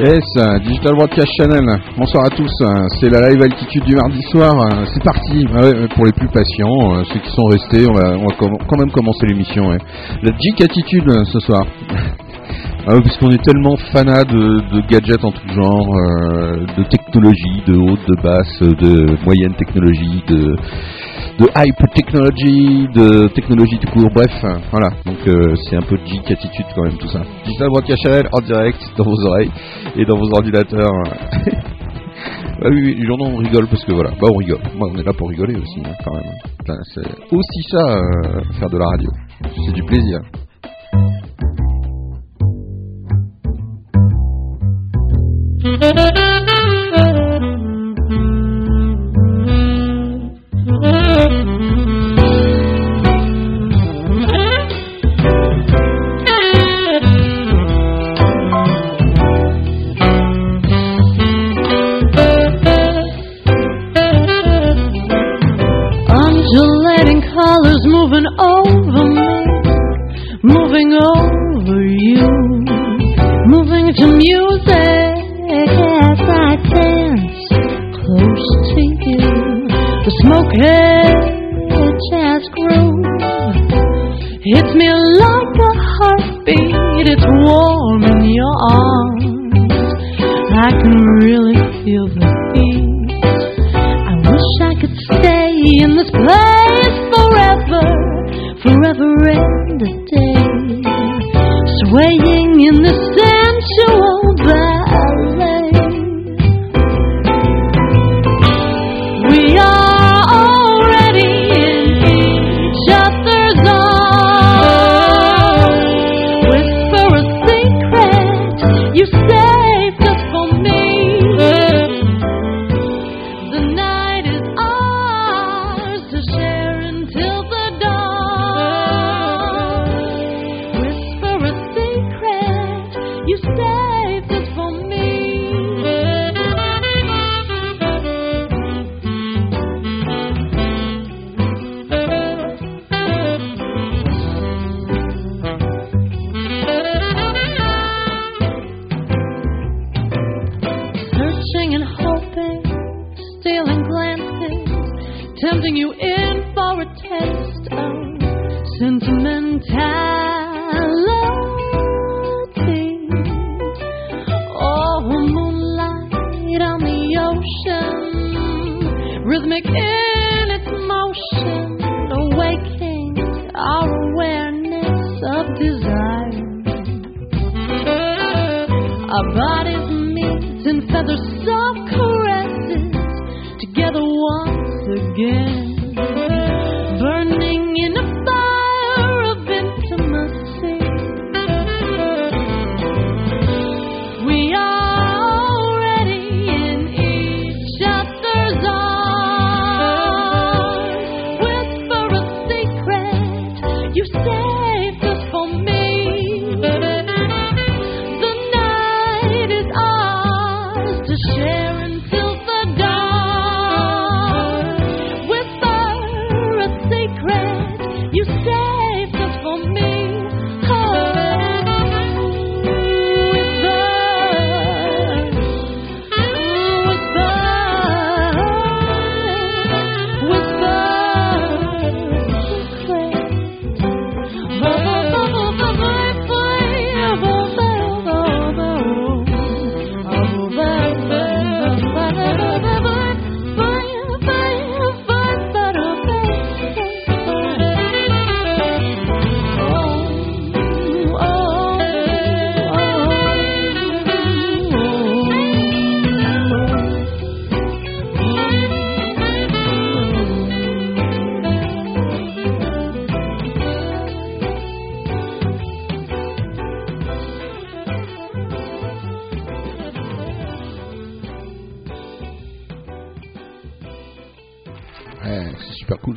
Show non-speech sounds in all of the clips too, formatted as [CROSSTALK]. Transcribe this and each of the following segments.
Yes, Digital Broadcast Channel. Bonsoir à tous. C'est la live altitude du mardi soir. C'est parti. Ah pour les plus patients, euh, ceux qui sont restés, on va, quand même commencer l'émission. La Geek Attitude ce soir. [LAUGHS] Ah parce qu'on est tellement fanat de, gadgets en tout genre, euh, de technologie, de haute, de basse, de moyenne technologie, de hype technology, de technologie tout court, bref, voilà. Donc euh, c'est un peu geek attitude quand même tout ça. Digital Broadcast en direct dans vos oreilles et dans vos ordinateurs. bah [LAUGHS] oui, oui, les on rigole parce que voilà, bah on rigole. Moi on est là pour rigoler aussi hein, quand même. c'est aussi ça euh, faire de la radio. C'est du plaisir. colors moving over me, moving over you, moving to music. smoky jazz groove hits me like a heartbeat. It's warm.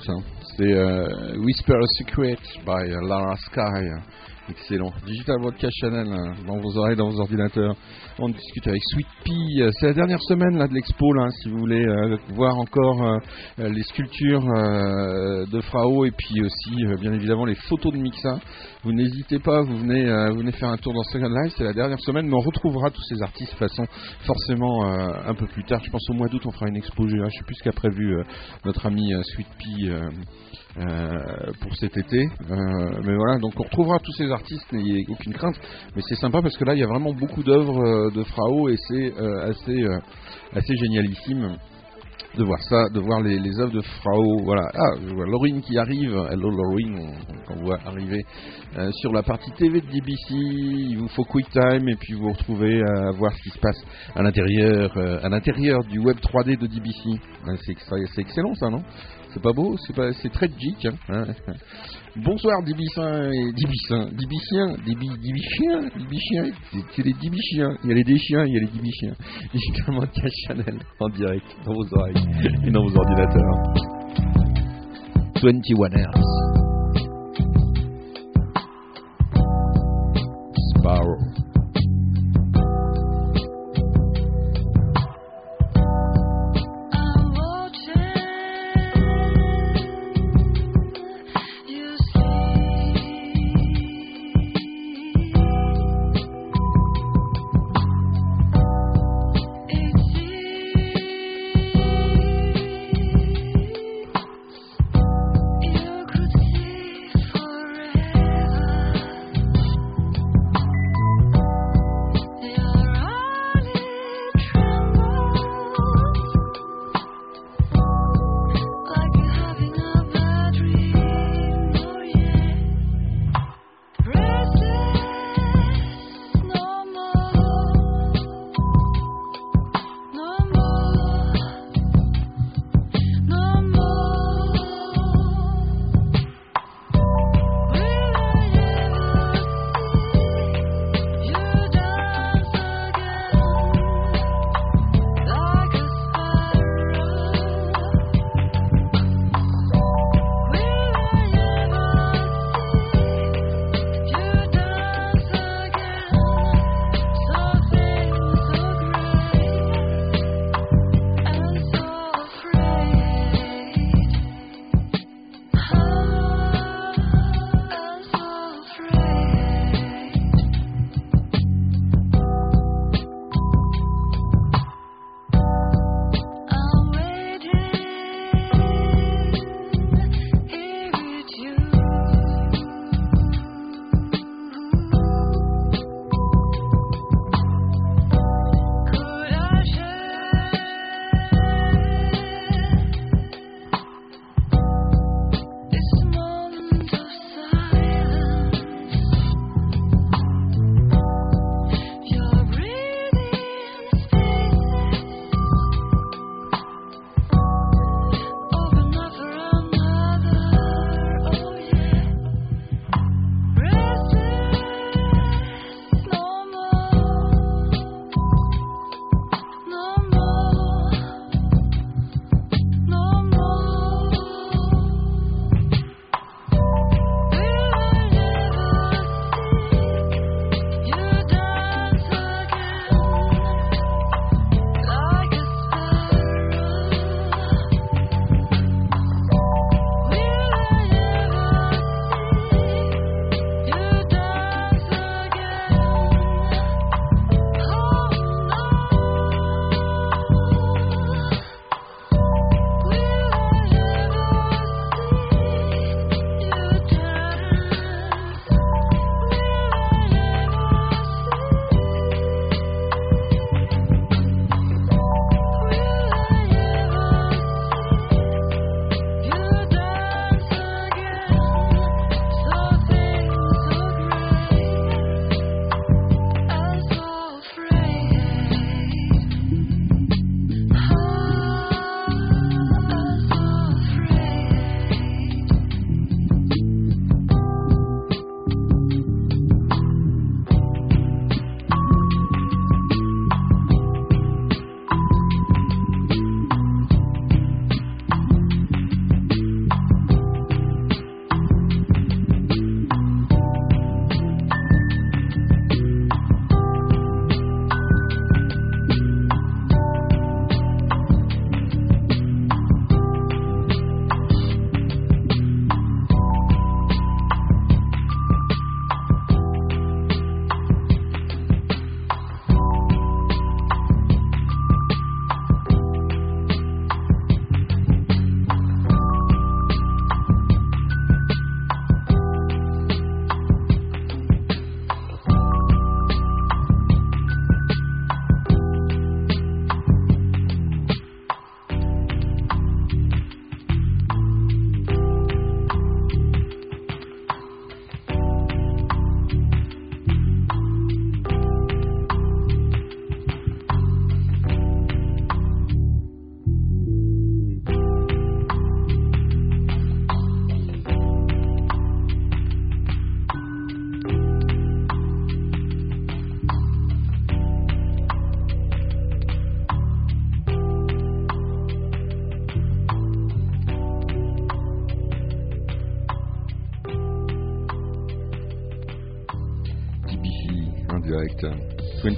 The C'est Whisper of Secret by uh, Lara Sky. Excellent. Digital Broadcast Channel hein, dans vos oreilles, dans vos ordinateurs. On discute avec Sweet Pea. C'est la dernière semaine là, de l'expo, là, si vous voulez euh, voir encore euh, les sculptures euh, de Frao et puis aussi, bien évidemment, les photos de Mixa. Vous n'hésitez pas, vous venez, vous venez faire un tour dans Second Life. C'est la dernière semaine, mais on retrouvera tous ces artistes de façon forcément un peu plus tard. Je pense au mois d'août, on fera une expo Je sais plus ce qu'a prévu notre ami Sweet. Pour cet été. mais voilà, donc on retrouvera tous ces artistes, n'ayez aucune crainte. Mais c'est sympa parce que là, il y a vraiment beaucoup d'œuvres euh, de Frao et c'est euh, assez, euh, assez génialissime de voir ça, de voir les, œuvres de Frao. Voilà, ah, je vois Laurine qui arrive. Hello Laurine, on, on voit arriver sur la partie TV de DBC. Il vous faut Quick Time et puis vous vous retrouvez à voir ce qui se passe à l'intérieur, à l'intérieur du web 3D de DBC. C'est excellent ça, non? C'est pas beau, c'est pas, c'est très geek. Hein. hein. Bonsoir Dibissin et Dibissin, Dibicien, Dibichien, Dibichien, c'est les Dibichiens. Il y a les déchiens, il y a les Dibichiens. [LAUGHS] Cash Chanel en direct dans vos oreilles et dans vos ordinateurs. 21 Hertz. Sparrow.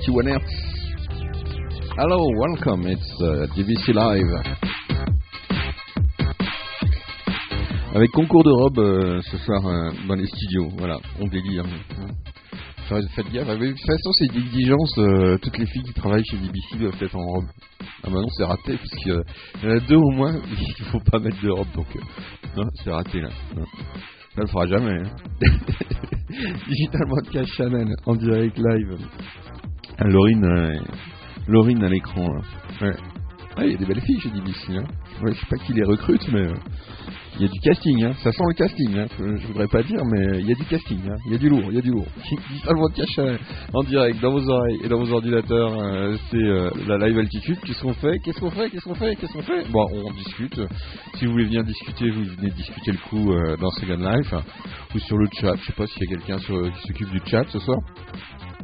21 Hertz. Hello, welcome. It's uh, Live. Avec concours de robes euh, ce soir euh, dans les studios. Voilà, on délire. Faites gaffe. De toute façon, c'est une exigence. euh, toutes les filles qui travaillent chez DBC doivent être en robe. Ah bah non, c'est raté, parce qu'il y en a deux au moins, [LAUGHS] il faut pas mettre de robe. Donc, c'est raté là. Non. Ça le fera jamais. Hein. Digital Broadcast Channel en direct live. Ah, Laurine, euh, Laurine à l'écran. Ouais. Il y a des belles filles chez DBC. Hein. Ouais, je sais pas qui les recrute, mais euh, il y a du casting. Hein. Ça sent le casting. Hein. Je, je voudrais pas dire, mais il y a du casting. Hein. Il y a du lourd, il y a du lourd. [LAUGHS] Broadcast Channel en direct dans vos oreilles et dans vos ordinateurs. euh, c'est euh, la live altitude. Qu'est-ce qu'on fait? Qu'est-ce qu'on fait? Qu'est-ce qu'on fait? Qu'est-ce qu'on fait? Bon, on discute. Si vous voulez venir discuter, vous venez discuter le coup euh, dans Second Life hein, ou sur le chat. Je sais pas s'il y a quelqu'un qui s'occupe du chat ce soir.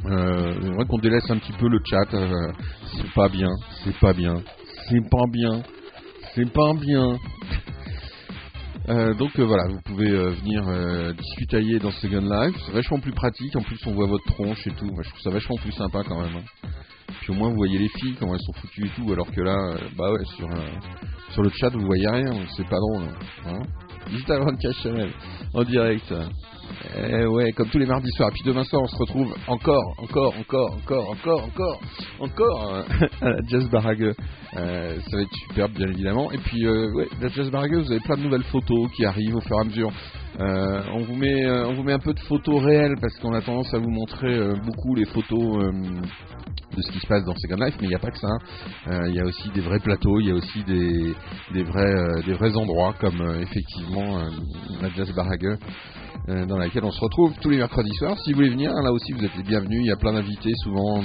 Euh, J'aimerais qu'on délaisse un petit peu le chat. euh, c'est pas bien. C'est pas bien. C'est pas bien. C'est pas bien. Euh, donc euh, voilà, vous pouvez euh, venir discutailler dans Second Life. C'est vachement plus pratique. En plus, on voit votre tronche et tout. Je trouve ça vachement plus sympa quand même. hein. Puis au moins, vous voyez les filles, comment elles sont foutues et tout. Alors que là, bah ouais, sur, sur le chat, vous voyez rien. C'est pas drôle. Hein. Digital Broadcast Channel en direct. Eh ouais, comme tous les mardis soirs. Et puis demain soir, on se retrouve encore, encore, encore, encore, encore, encore, encore euh, [LAUGHS] à la Jazz Barague. Euh, ça va être superbe, bien évidemment. Et puis, euh, ouais, la Jazz Barague, vous avez plein de nouvelles photos qui arrivent au fur et à mesure. Euh, on vous met, euh, on vous met un peu de photos réelles parce qu'on a tendance à vous montrer euh, beaucoup les photos de ce qui se passe dans Second Life, mais il n'y a pas que ça. hein. Il y a aussi des vrais plateaux, il y a aussi des, vrais, des vrais endroits comme effectivement la Jazz dans laquelle on se retrouve tous les mercredis soirs. Si vous voulez venir, là aussi vous êtes les bienvenus. Il y a plein d'invités, souvent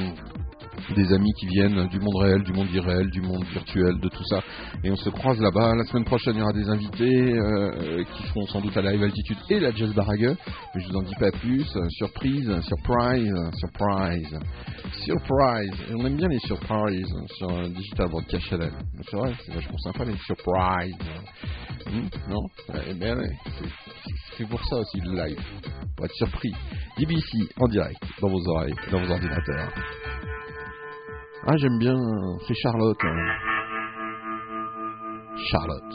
des amis qui viennent du monde réel, du monde irréel, du monde virtuel, de tout ça. Et on se croise là-bas. La semaine prochaine, il y aura des invités euh, qui feront sans doute la Live Altitude et la Jazz Barague. Mais je vous en dis pas plus. Surprise, surprise, surprise, surprise. Et on aime bien les surprises sur Digital Broadcast Channel. C'est vrai, c'est vachement sympa les surprises. Hmm, non? Eh bien, c'est pour ça aussi le live. Pour être surpris. DBC en direct, dans vos oreilles, dans vos ordinateurs. Ah, j'aime bien. C'est Charlotte. hein. Charlotte.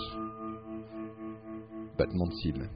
Battement de cils.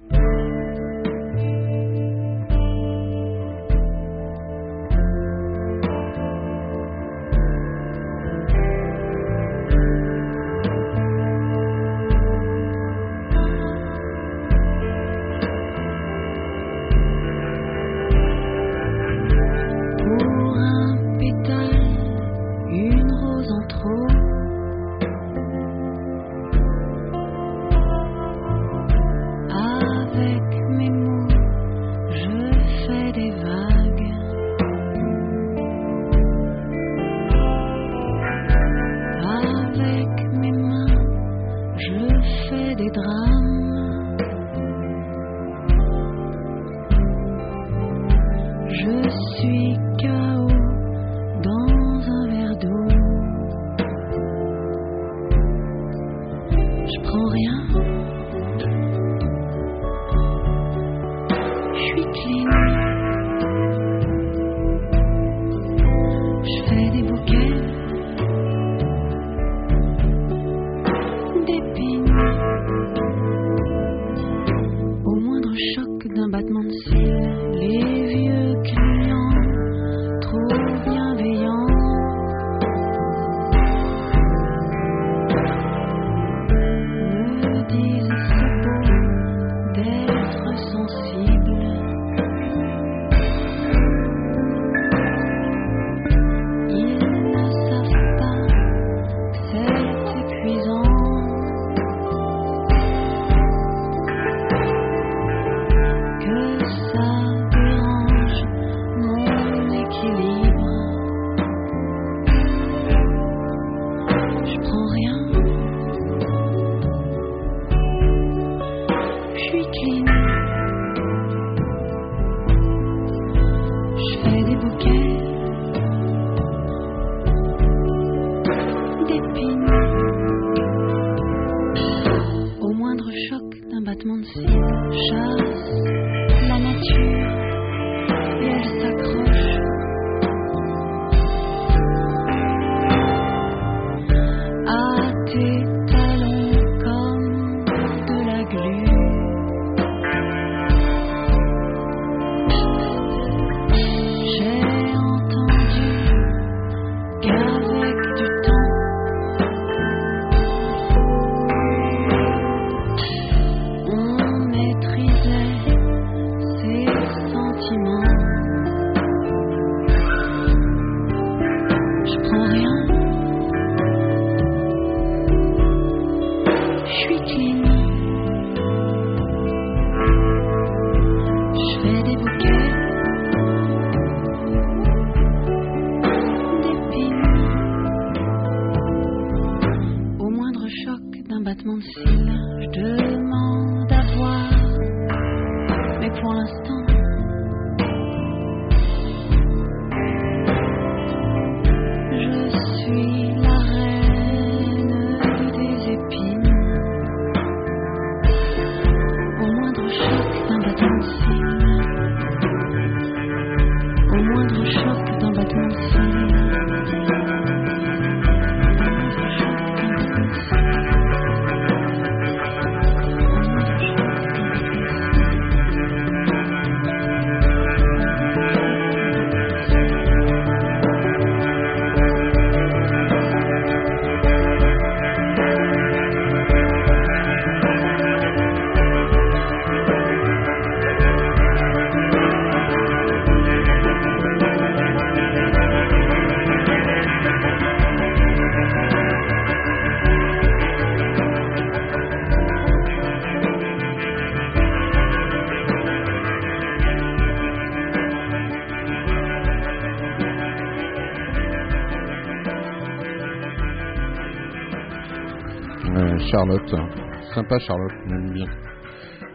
Sympa Charlotte, j'aime bien.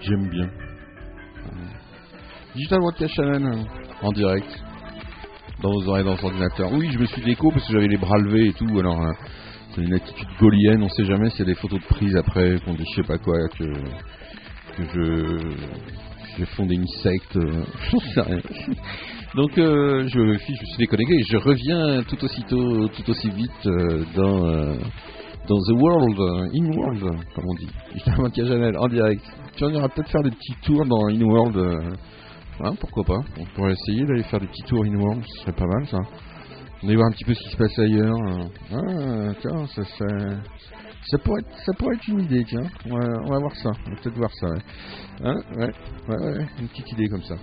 J'aime bien. Euh, Digital Broadcast Channel euh, en direct. Dans vos oreilles, dans votre ordinateur. Oui, je me suis déco parce que j'avais les bras levés et tout. Alors, euh, c'est une attitude gaulienne. On sait jamais s'il y a des photos de prise après, qu'on dit je sais pas quoi, que, que je. J'ai fondé une secte. euh, [LAUGHS] J'en sais rien. Donc, euh, je, je suis déconnecté et je reviens tout aussitôt, tout aussi vite dans. Dans The World, euh, In World, comme on dit. [LAUGHS] Broadcast Channel en direct. Tu en iras peut-être faire des petits tours dans In World. euh, hein, pourquoi pas On pourrait essayer d'aller faire des petits tours In World, ce serait pas mal ça. On va voir un petit peu ce qui se passe ailleurs. euh. Ah, tiens, ça, pourrait être, une idée, tiens. On va, voir ça, on va peut-être voir ça. Ouais. Hein ouais, ouais, une petite idée comme ça.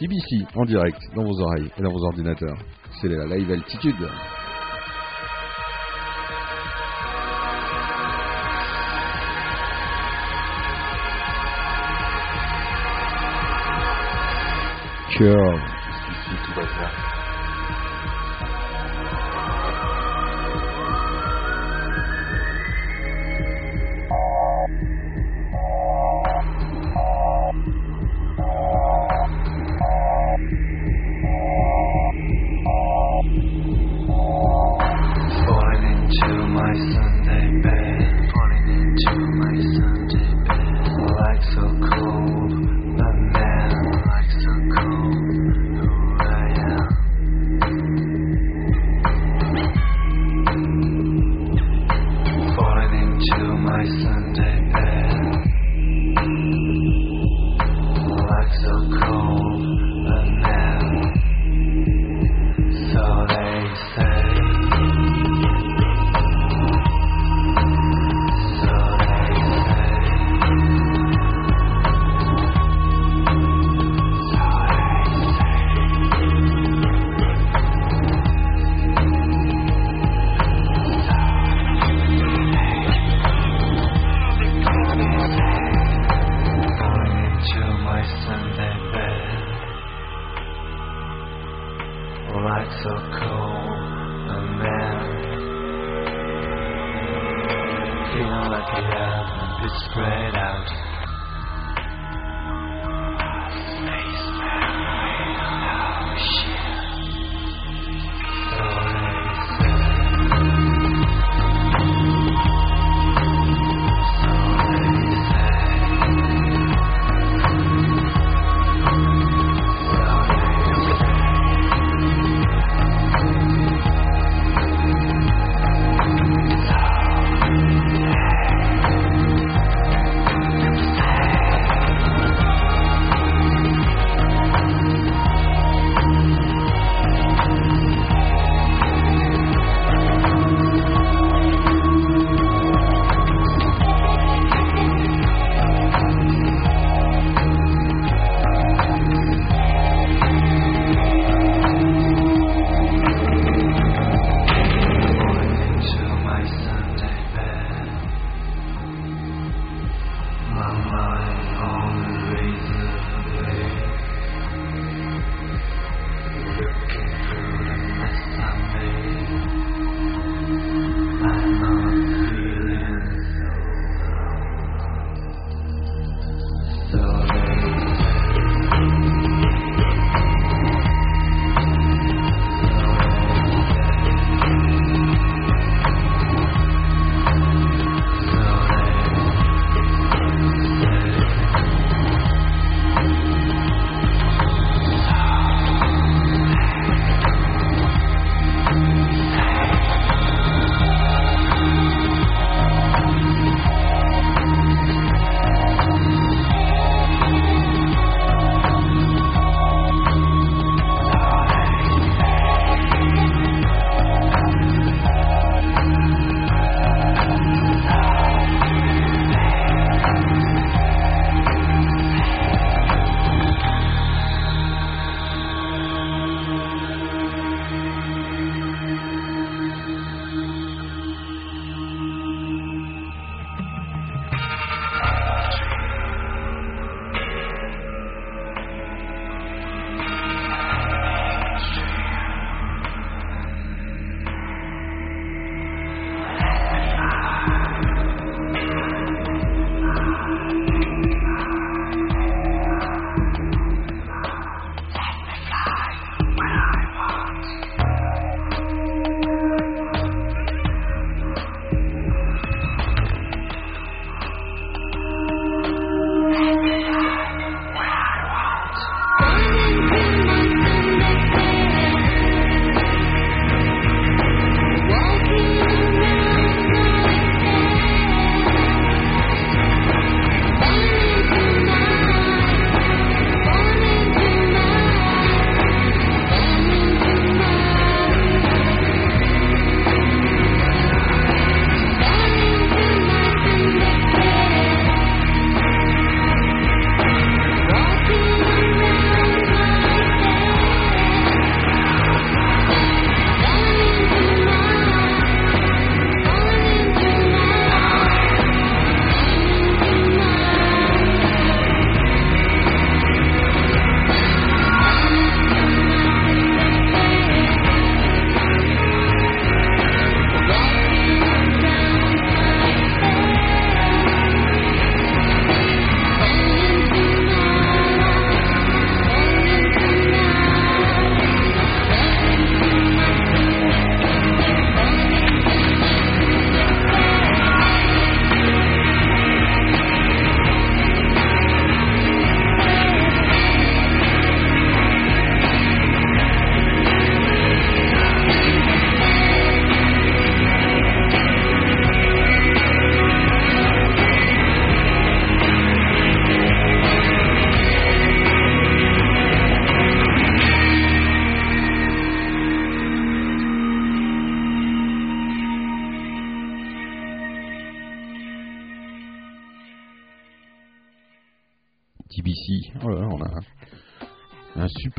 BBC en direct, dans vos oreilles et dans vos ordinateurs. C'est la live altitude. Jusqu'ici, tout va bien.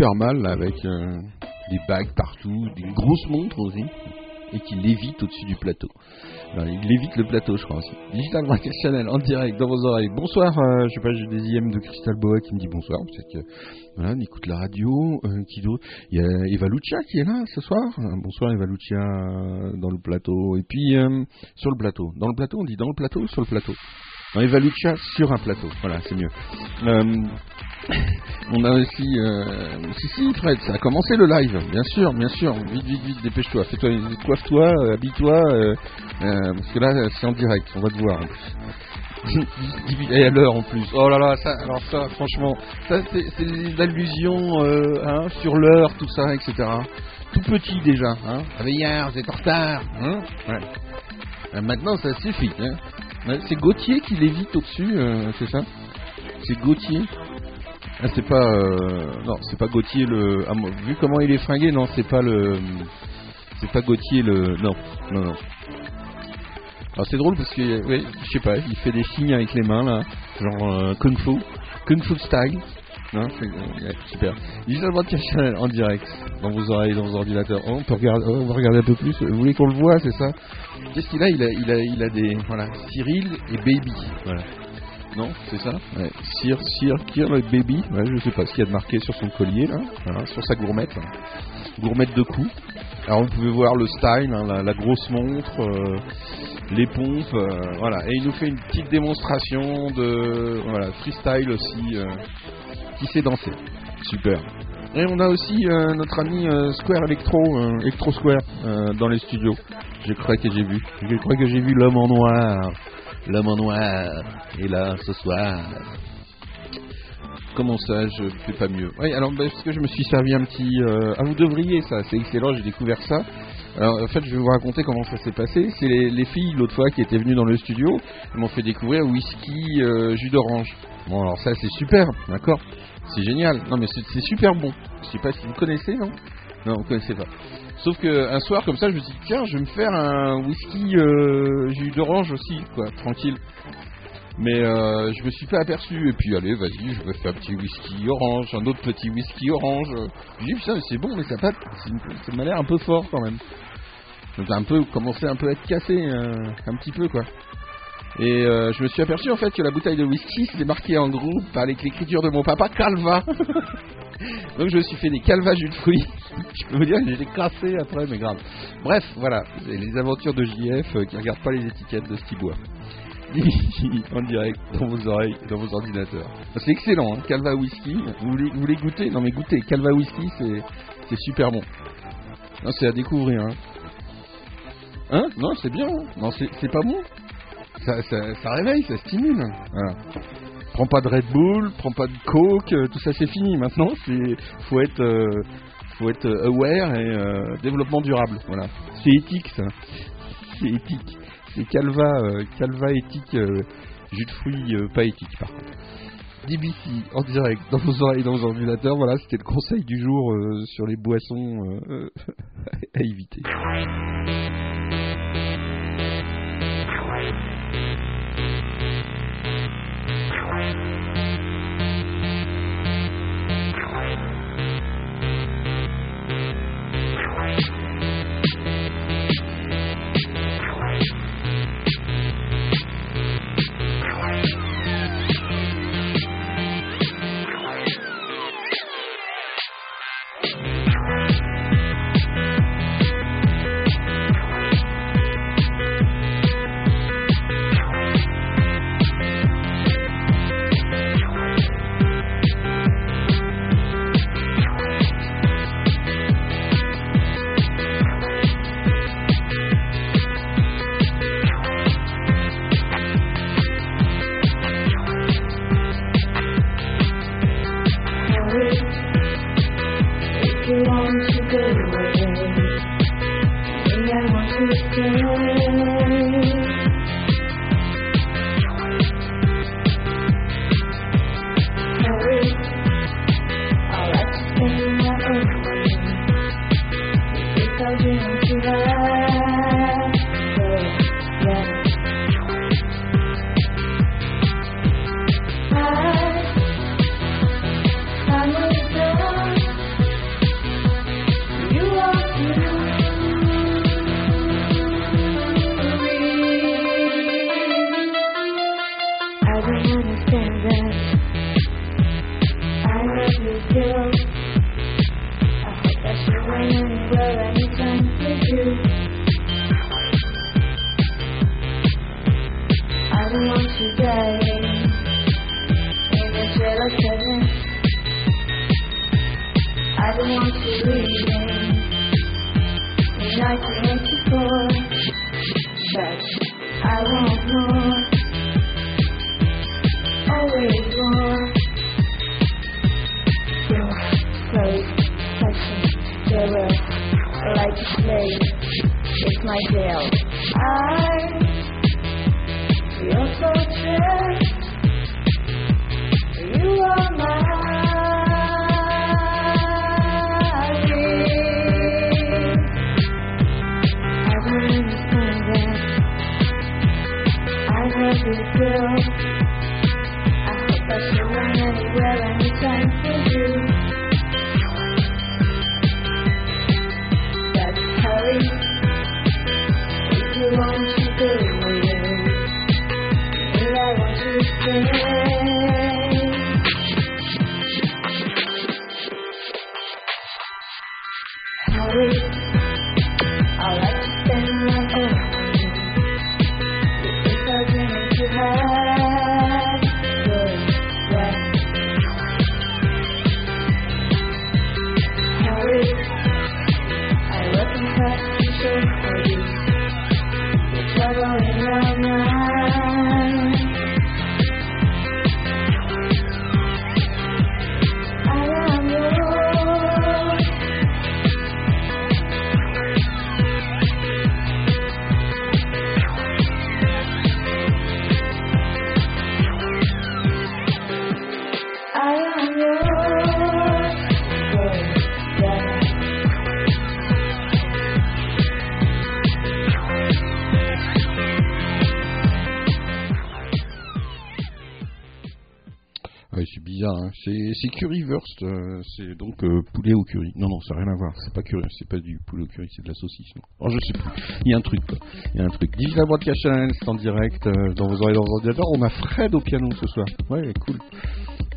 Super mal avec euh, des bagues partout, des grosses montres aussi, et qui lévite au-dessus du plateau. Voilà, il lévite le plateau, je crois aussi. Digital Broadcast Channel en direct dans vos oreilles. Bonsoir, euh, je sais pas, j'ai des IM de Crystal Boa qui me dit bonsoir. Peut-être que on écoute la radio. Euh, qui Il y a Eva Lucia qui est là ce soir. Bonsoir Eva Lucia euh, dans le plateau. Et puis euh, sur le plateau. Dans le plateau, on dit dans le plateau ou sur le plateau? Non, Eva Lucia sur un plateau. Voilà, c'est mieux. On a aussi. Euh... Si, si, Fred, ça a commencé le live, bien sûr, bien sûr. Vite, vite, vite, dépêche-toi. Fais-toi, coiffe-toi, habille-toi. euh, euh, parce que là, c'est en direct, on va te voir en plus. Et à l'heure en plus. Oh là là, ça, alors ça, franchement, ça c'est des allusions euh, hein, sur l'heure, tout ça, etc. Tout petit déjà. Hein. Hier, vous êtes en retard. Hein ouais. Euh, maintenant, ça suffit. Hein. C'est Gauthier qui lévite au-dessus, euh, c'est ça? C'est Gauthier? Ah, c'est pas euh, non, c'est pas Gauthier le ah, vu comment il est fringué, non, c'est pas le c'est pas Gauthier le non, non non. Alors c'est drôle parce que oui, je sais pas, il fait des signes avec les mains là, genre euh, kung fu, kung fu style. C'est euh, ouais, super. Broadcast Channel en direct dans vos oreilles, dans vos ordinateurs. Oh, on peut regarder, oh, regarder un peu plus. Vous voulez qu'on le voit, c'est ça? Qu'est-ce qu'il a? Il a il a il a des voilà, Cyril et Baby. Voilà. Non, c'est ça ouais. Sir, Sir, baby. Je sais pas ce qu'il y a de marqué sur son collier, là. Sur sa gourmette. Gourmette de cou. Alors, vous pouvez voir le style, hein, la, grosse montre, euh, les pompes, euh, voilà. Et il nous fait une petite démonstration de, voilà, freestyle aussi, euh, qui sait danser. Super. Et on a aussi notre ami Square Electro, Electro Square, dans les studios. Je crois que j'ai vu. Je crois que j'ai vu l'homme en noir. L'homme noir est là ce soir. Comment ça, je fais pas mieux Oui, alors bah, parce que je me suis servi un petit. euh, Ah, vous devriez ça, c'est excellent, j'ai découvert ça. Alors en fait, je vais vous raconter comment ça s'est passé. C'est les, les filles l'autre fois qui étaient venues dans le studio, m'ont fait découvrir whisky euh, jus d'orange. Bon, alors ça c'est super, d'accord? C'est génial. Non mais c'est super bon. Je sais pas si vous connaissez, non? Non, vous connaissez pas. Sauf que un soir comme ça, je me suis dit tiens, je vais me faire un whisky euh, jus d'orange aussi, quoi, tranquille. Mais euh, je me suis pas aperçu et puis allez vas-y je vais faire un petit whisky orange, un autre petit whisky orange. J'ai dit putain c'est bon mais ça, ça m'a l'air un peu fort quand même. Donc un peu commencé un peu à être cassé euh, un petit peu quoi. Et euh, je me suis aperçu en fait que la bouteille de whisky c'était marqué en gros avec l'écriture de mon papa Calva. [LAUGHS] Donc je me suis fait des calva jus de fruits. [LAUGHS] je peux vous dire que j'ai les cassé après mais grave. Bref voilà, les aventures de JF euh, qui regardent pas les étiquettes de ce boit. en direct dans vos oreilles, dans vos ordinateurs. C'est excellent, hein, Calva Whisky. Vous voulez, vous voulez goûter? Non mais goûtez, Calva Whisky c'est super bon. C'est à découvrir. Hein, hein? Non, c'est bien. hein. Non, c'est pas bon. Ça, réveille, ça stimule. Prends pas de Red Bull, prends pas de Coke, euh, tout ça c'est fini. Maintenant, c'est faut être euh, faut être euh, aware et développement durable. Voilà. C'est éthique ça. C'est éthique. C'est Calva, Calva éthique, jus de fruits pas éthique par contre. DBC en direct dans vos oreilles, dans vos ordinateurs. Voilà, c'était le conseil du jour sur les boissons [LAUGHS] à éviter. C'est, currywurst, euh, c'est donc euh, poulet au curry. Non, non, ça n'a rien à voir, c'est pas curry, c'est pas du poulet au curry, c'est de la saucisse. Oh, je sais plus, il y a un truc. Il y a un truc. Digital Broadcast c'est en direct euh, dans vos oreilles, dans vos ordinateurs. On a Fred au piano ce soir. Ouais, cool.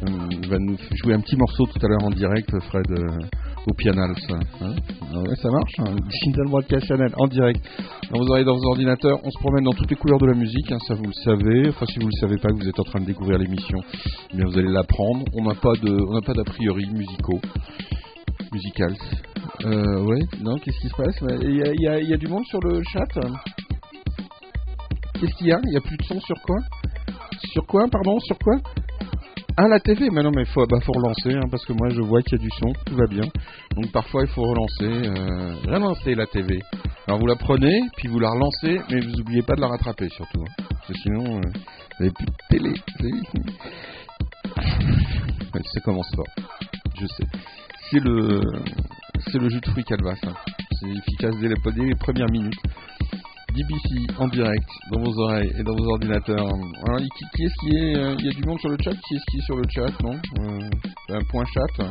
Euh, il va nous jouer un petit morceau tout à l'heure en direct, Fred, euh, au pianal, ça. Hein Ah ça marche, hein. Digital Broadcast Channel en direct dans vos dans vos ordinateurs. On se promène dans toutes les couleurs de la musique, hein, ça vous le savez. Enfin, si vous le savez pas, vous êtes en train de découvrir l'émission, eh bien vous allez l'apprendre. On n'a pas d'a priori musicaux, musicals. Euh, ouais, non, qu'est-ce qui se passe? Il y y y a du monde sur le chat? Qu'est-ce qu'il y a? Il y a plus de son sur quoi? Sur quoi, pardon? Sur quoi? Ah, la TV Mais non, mais faut, bah, faut relancer, hein, parce que moi je vois qu'il y a du son, tout va bien. Donc parfois il faut relancer, euh, relancer la TV. Alors vous la prenez, puis vous la relancez, mais vous oubliez pas de la rattraper surtout. hein. Parce que sinon, euh, vous n'avez plus de télé. Ça commence pas. Je sais. C'est le, c'est le jus de fruits Calvas. hein. C'est efficace dès les premières minutes. DBC en direct dans vos oreilles et dans vos ordinateurs. Alors, qui, qui est-ce qui est euh, Il y a du monde sur le chat? Qui est-ce qui est sur le chat Non? Euh, Un point chat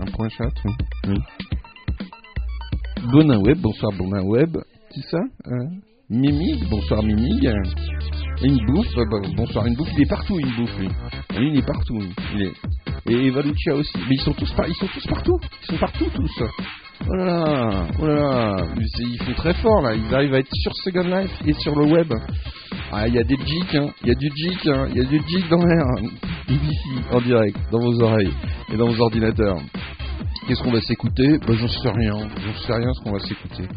Un point chat Oui. Bonin Web, bonsoir Bonin Web. Qui ça euh, Mimig, bonsoir Mimig. Une euh, bah, bonsoir une. Il est partout une lui. Lui il est partout. Il est... Et Valucia aussi. Mais ils sont tous ils sont tous partout. Ils sont partout tous. Oh là là, oh là là. Ils font très fort là. Ils arrivent à être sur Second Life et sur le web. Ah, il y a des jigs, hein. il y a du jig, hein. il y a du jig dans l'air. BBC en direct, dans vos oreilles et dans vos ordinateurs. Qu'est-ce qu'on va s'écouter? Bah, J'en sais rien. J'en sais rien ce qu'on va s'écouter.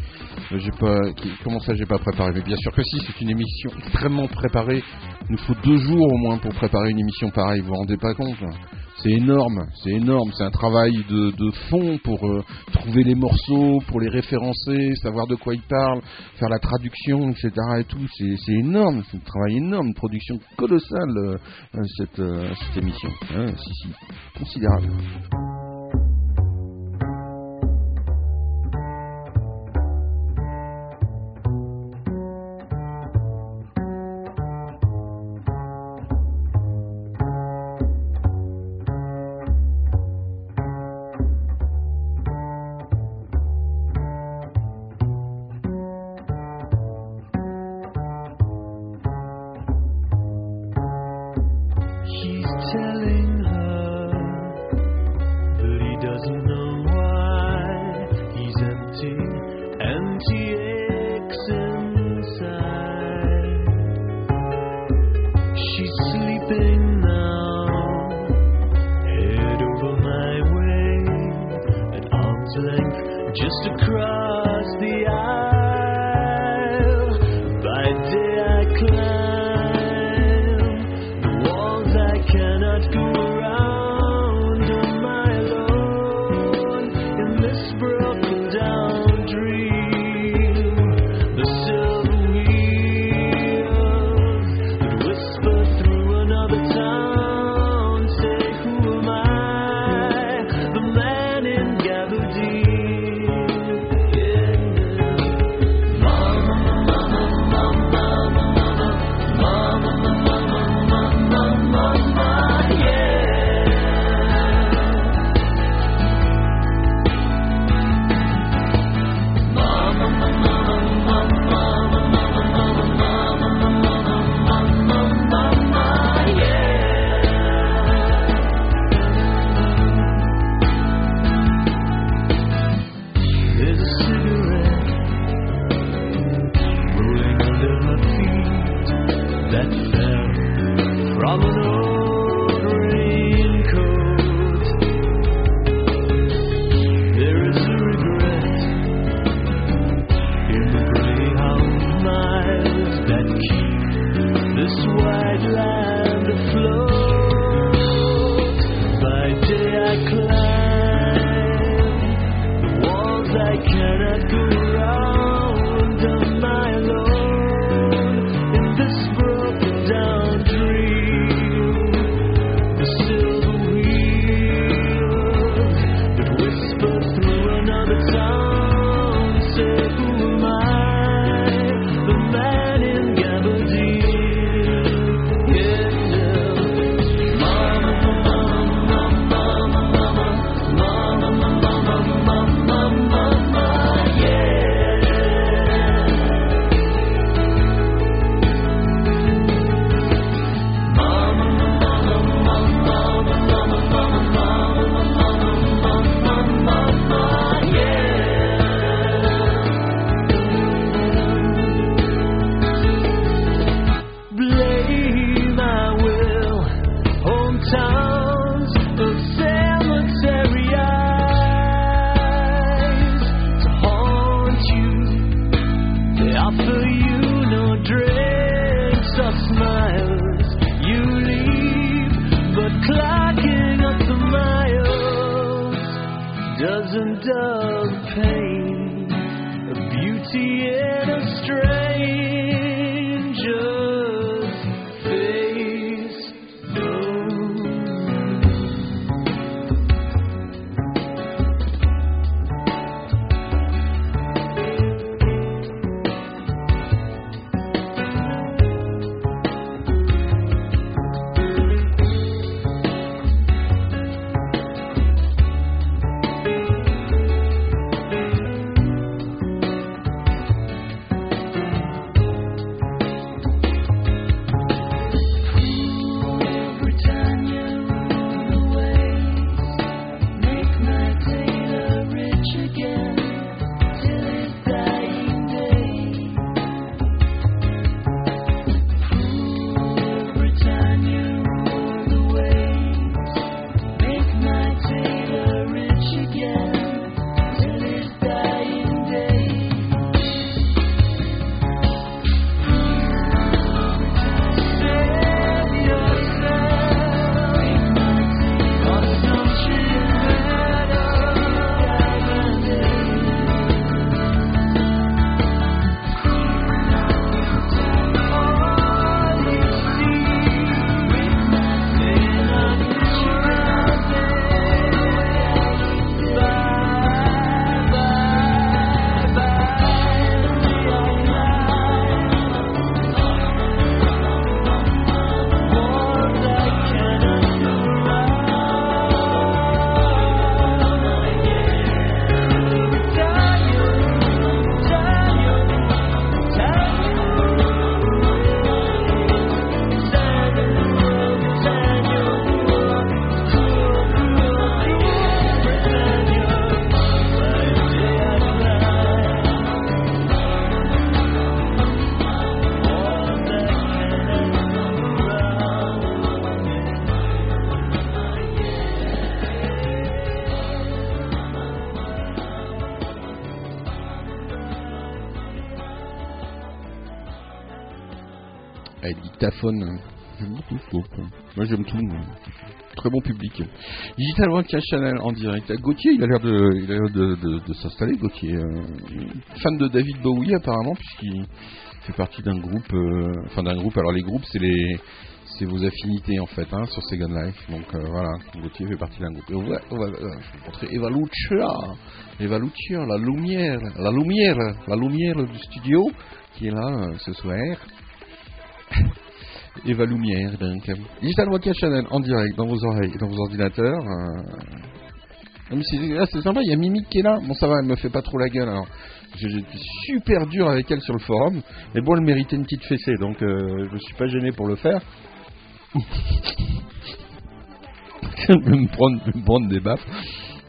J'ai pas. Comment ça, j'ai pas préparé? Mais bien sûr que si. C'est une émission extrêmement préparée. Il nous faut deux jours au moins pour préparer une émission pareille. Vous vous rendez pas compte C'est énorme. C'est énorme. C'est un travail de, de fond pour euh, trouver les morceaux, pour les référencer, savoir de quoi ils parlent, faire la traduction, etc. Et tout. C'est énorme. C'est un travail énorme, une production colossale euh, cette, euh, cette émission. Hein, si si, considérable. J'aime tout. Très bon public. Digital Broadcast Channel en direct. Gauthier, il a l'air de, de, s'installer. Gauthier, euh, fan de David Bowie apparemment, puisqu'il fait partie d'un groupe, euh, enfin d'un groupe. Alors les groupes, c'est les, c'est vos affinités en fait, hein, sur Second Life. Donc euh, voilà, Gauthier fait partie d'un groupe. Et on va, montrer Eva Lucia, Eva Lucia, la lumière, la lumière, la lumière du studio qui est là ce soir. Eva Lumière, donc. Digital Broadcast Channel en direct dans vos oreilles dans vos ordinateurs. euh. Ah, c'est sympa, il y a Mimi qui est là. Bon, ça va, elle me fait pas trop la gueule. Alors, été super dur avec elle sur le forum. Mais bon, elle méritait une petite fessée, donc euh, je me suis pas gêné pour le faire. [LAUGHS] je vais me prendre, me prendre des baffes.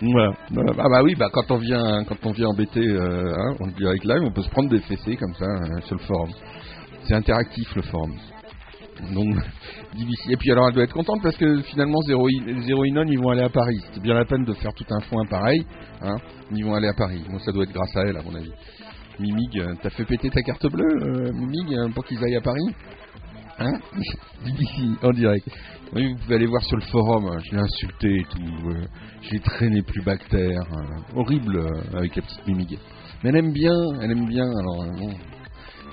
Voilà. Ah bah oui, bah quand on vient, quand on vient embêter, euh, hein, on direct live, on peut se prendre des fessées comme ça euh, sur le forum. C'est interactif le forum. Donc. [LAUGHS] Et puis alors elle doit être contente parce que finalement Zero, Inon ils vont aller à Paris. C'est bien la peine de faire tout un foin pareil. Hein ils vont aller à Paris. Bon, ça doit être grâce à elle à mon avis. Mimig, euh, t'as fait péter ta carte bleue, euh, Mimig, euh, pour qu'ils aillent à Paris Hein [LAUGHS] D'ici, en direct. Oui, vous pouvez aller voir sur le forum, hein, je l'ai insulté et tout. J'ai traîné plus bactère. horrible avec la petite Mimig. Mais elle aime bien, elle aime bien. Alors, bon,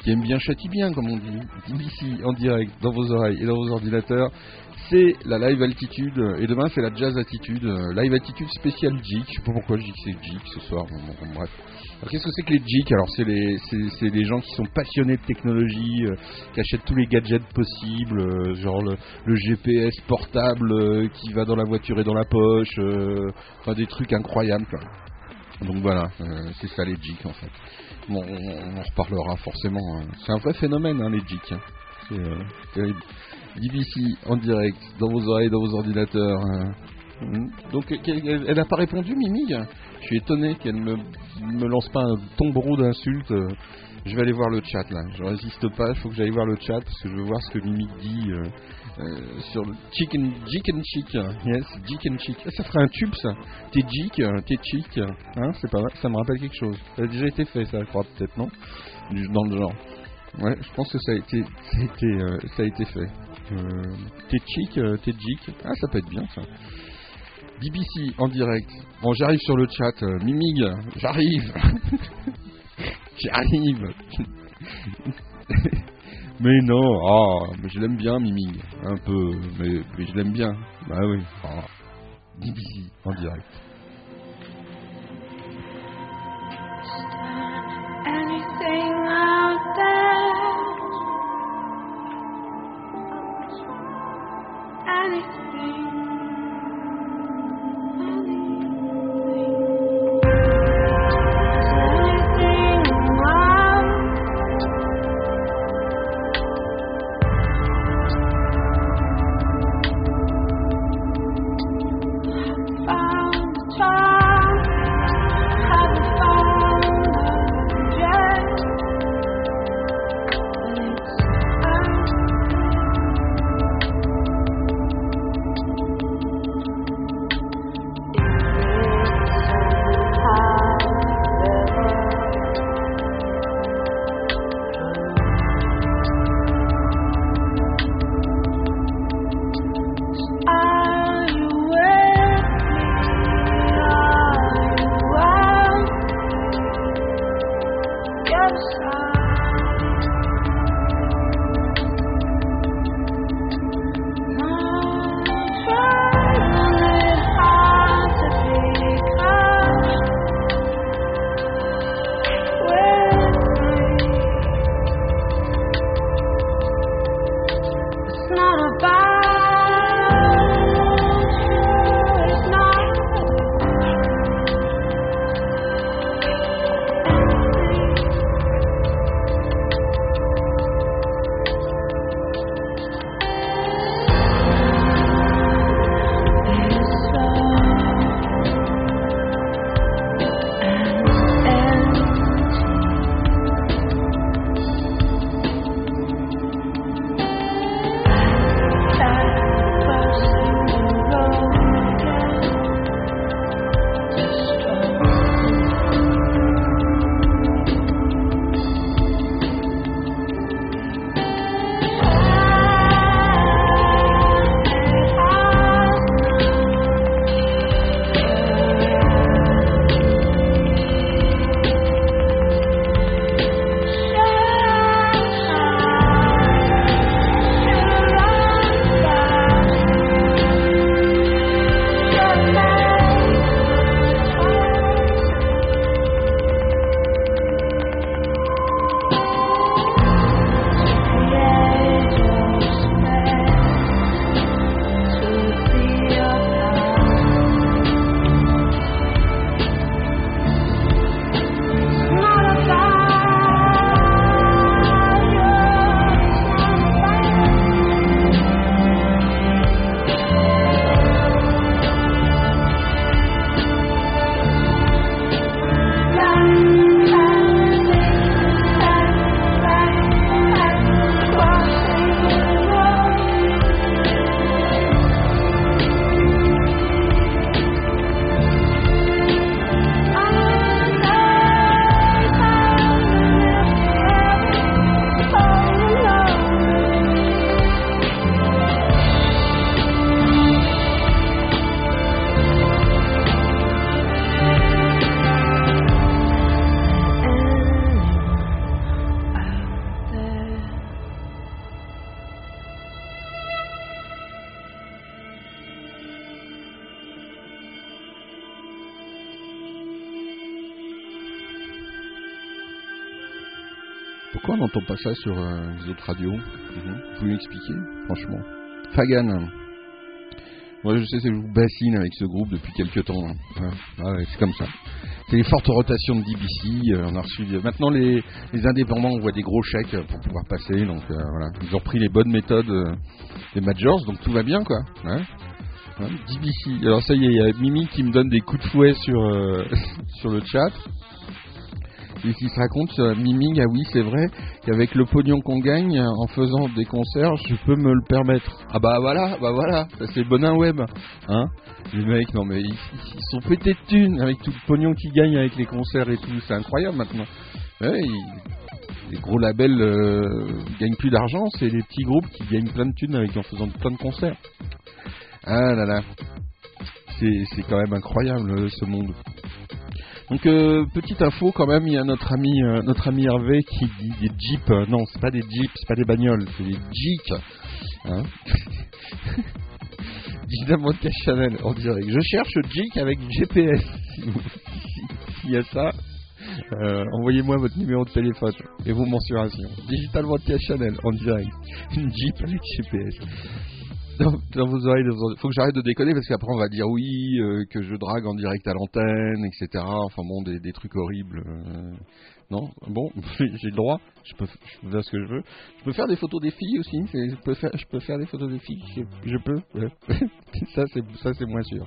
qui aime bien châtie bien, comme on dit. Ici, en direct, dans vos oreilles et dans vos ordinateurs, c'est la live altitude. Et demain, c'est la jazz attitude. Live attitude spéciale geek. Je sais pas pourquoi que c'est geek ce soir. Bon, bon, bref. Alors, qu'est-ce que c'est que les geeks Alors, c'est les, c'est, les gens qui sont passionnés de technologie, euh, qui achètent tous les gadgets possibles, euh, genre le, GPS portable euh, qui va dans la voiture et dans la poche, enfin des trucs incroyables. quoi. Donc voilà, c'est ça les geeks en fait. On, en reparlera forcément. hein. C'est un vrai phénomène, hein, les geeks. hein. C'est euh, terrible. DBC en direct, dans vos oreilles, dans vos ordinateurs. hein. Mhm. Donc, euh, elle n'a pas répondu, Mimi? Je suis étonné qu'elle me, me lance pas un tombereau d'insultes. euh. Je vais aller voir le chat là. Je résiste pas. Il faut que j'aille voir le chat parce que je veux voir ce que Mimic dit euh, sur le chicken, chicken chick. Yes, chicken chick. Ah, ça ferait un tube ça. T'es chick, euh, t'es chick. Hein, c'est pas mal. Ça me rappelle quelque chose. Ça a déjà été fait ça, je crois peut-être non? Dans le genre. Ouais, je pense que ça a été, ça a été, euh, ça a été fait. Euh, t'es chic, euh, t'es chic. Ah, ça peut être bien ça. BBC en direct. Bon, j'arrive sur le chat. Mimig, j'arrive. [LAUGHS] j'arrive. [LAUGHS] mais non, ah, mais je l'aime bien, Mimig. Un peu, mais, mais je l'aime bien. Bah oui. ah. En direct. Ça sur euh, les autres radios. Vous pouvez m'expliquer, franchement Fagan. Moi, je sais, que je vous bassine avec ce groupe depuis quelques temps. hein. C'est comme ça. C'est les fortes rotations de DBC. euh, on a reçu. Maintenant, les, les indépendants, on voit des gros chèques euh, pour pouvoir passer. Donc voilà, ils ont repris les bonnes méthodes des majors, donc tout va bien, quoi. Ouais. Ouais, DBC. Alors ça y est, il y a Mimi qui me donne des coups de fouet sur [LAUGHS] sur le chat. Et qui se raconte, euh, Miming, ah oui, c'est vrai, qu'avec le pognon qu'on gagne en faisant des concerts, je peux me le permettre. Ah bah voilà, bah voilà, c'est bonin web. Hein Les mecs, non mais ils, ils sont pétés de thunes avec tout le pognon qu'ils gagnent avec les concerts et tout, c'est incroyable maintenant. Les gros labels euh, gagnent plus d'argent, c'est les petits groupes qui gagnent plein de thunes avec, en faisant plein de concerts. Ah là là, c'est quand même incroyable euh, ce monde. Donc euh, petite info quand même, il y a notre ami euh, notre ami Hervé qui dit des jeeps. Non, c'est pas des jeeps, c'est pas des bagnoles, c'est des jeeps. Hein [LAUGHS] Gina Podcast Channel en direct. Je cherche Jeep avec GPS. S'il [LAUGHS] y a ça, envoyez-moi votre numéro de téléphone et vos mensurations. Digital Podcast Channel en direct. Jeep avec GPS. Oreilles. faut que j'arrête de déconner parce qu'après on va dire oui, euh, que je drague en direct à l'antenne, etc. Enfin bon, des, trucs horribles. euh. Non, bon, [LAUGHS] j'ai le droit, je peux, faire ce que je veux. Je peux faire des photos des filles aussi, je peux faire, je peux faire des photos des filles, je, peux. [LAUGHS] ça c'est, moins sûr.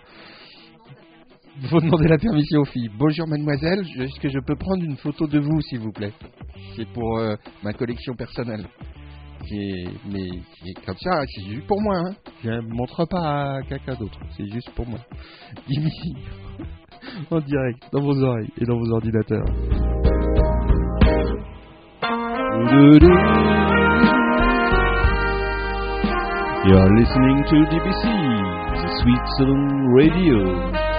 Il faut demander la permission aux filles. Bonjour mademoiselle, est-ce que je peux prendre une photo de vous s'il vous plaît? C'est pour euh, ma collection personnelle. Mais comme ça, c'est juste pour moi. Hein. Je ne montre pas à quelqu'un d'autre, c'est juste pour moi. Jimmy, [LAUGHS] en direct, dans vos oreilles et dans vos ordinateurs. You're listening to DBC, the Sweet Radio.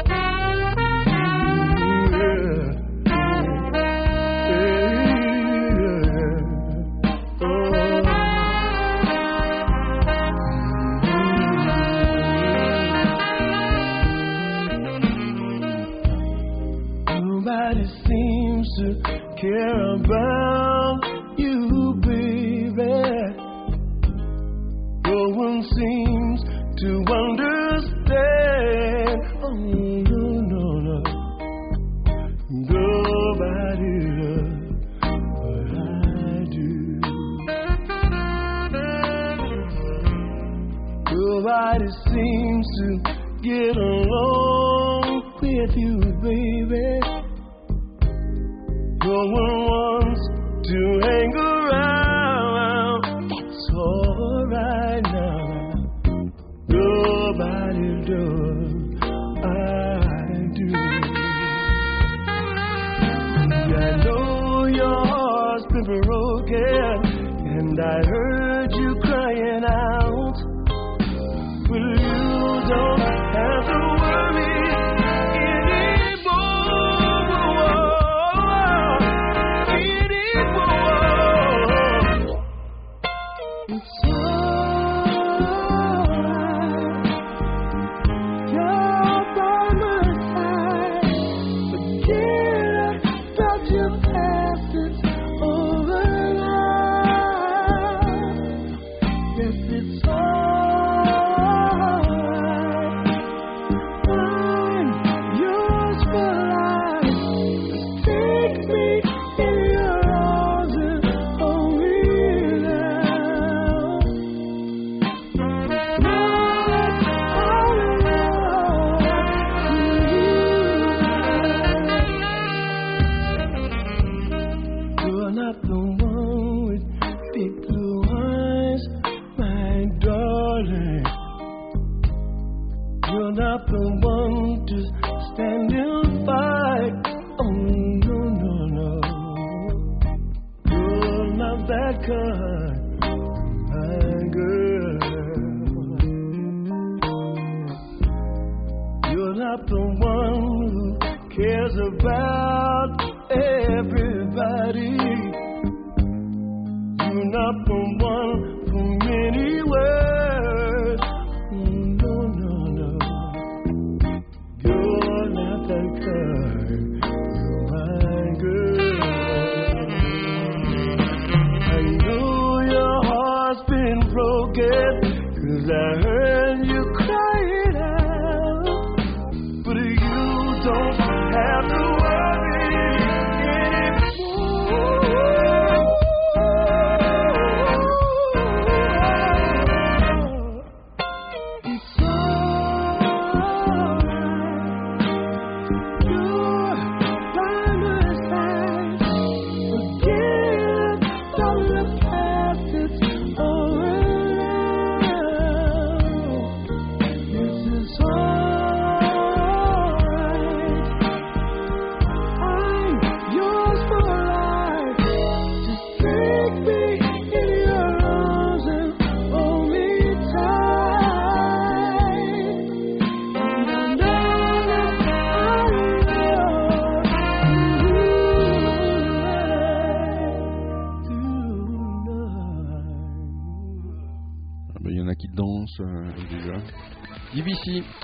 The one who cares about everybody.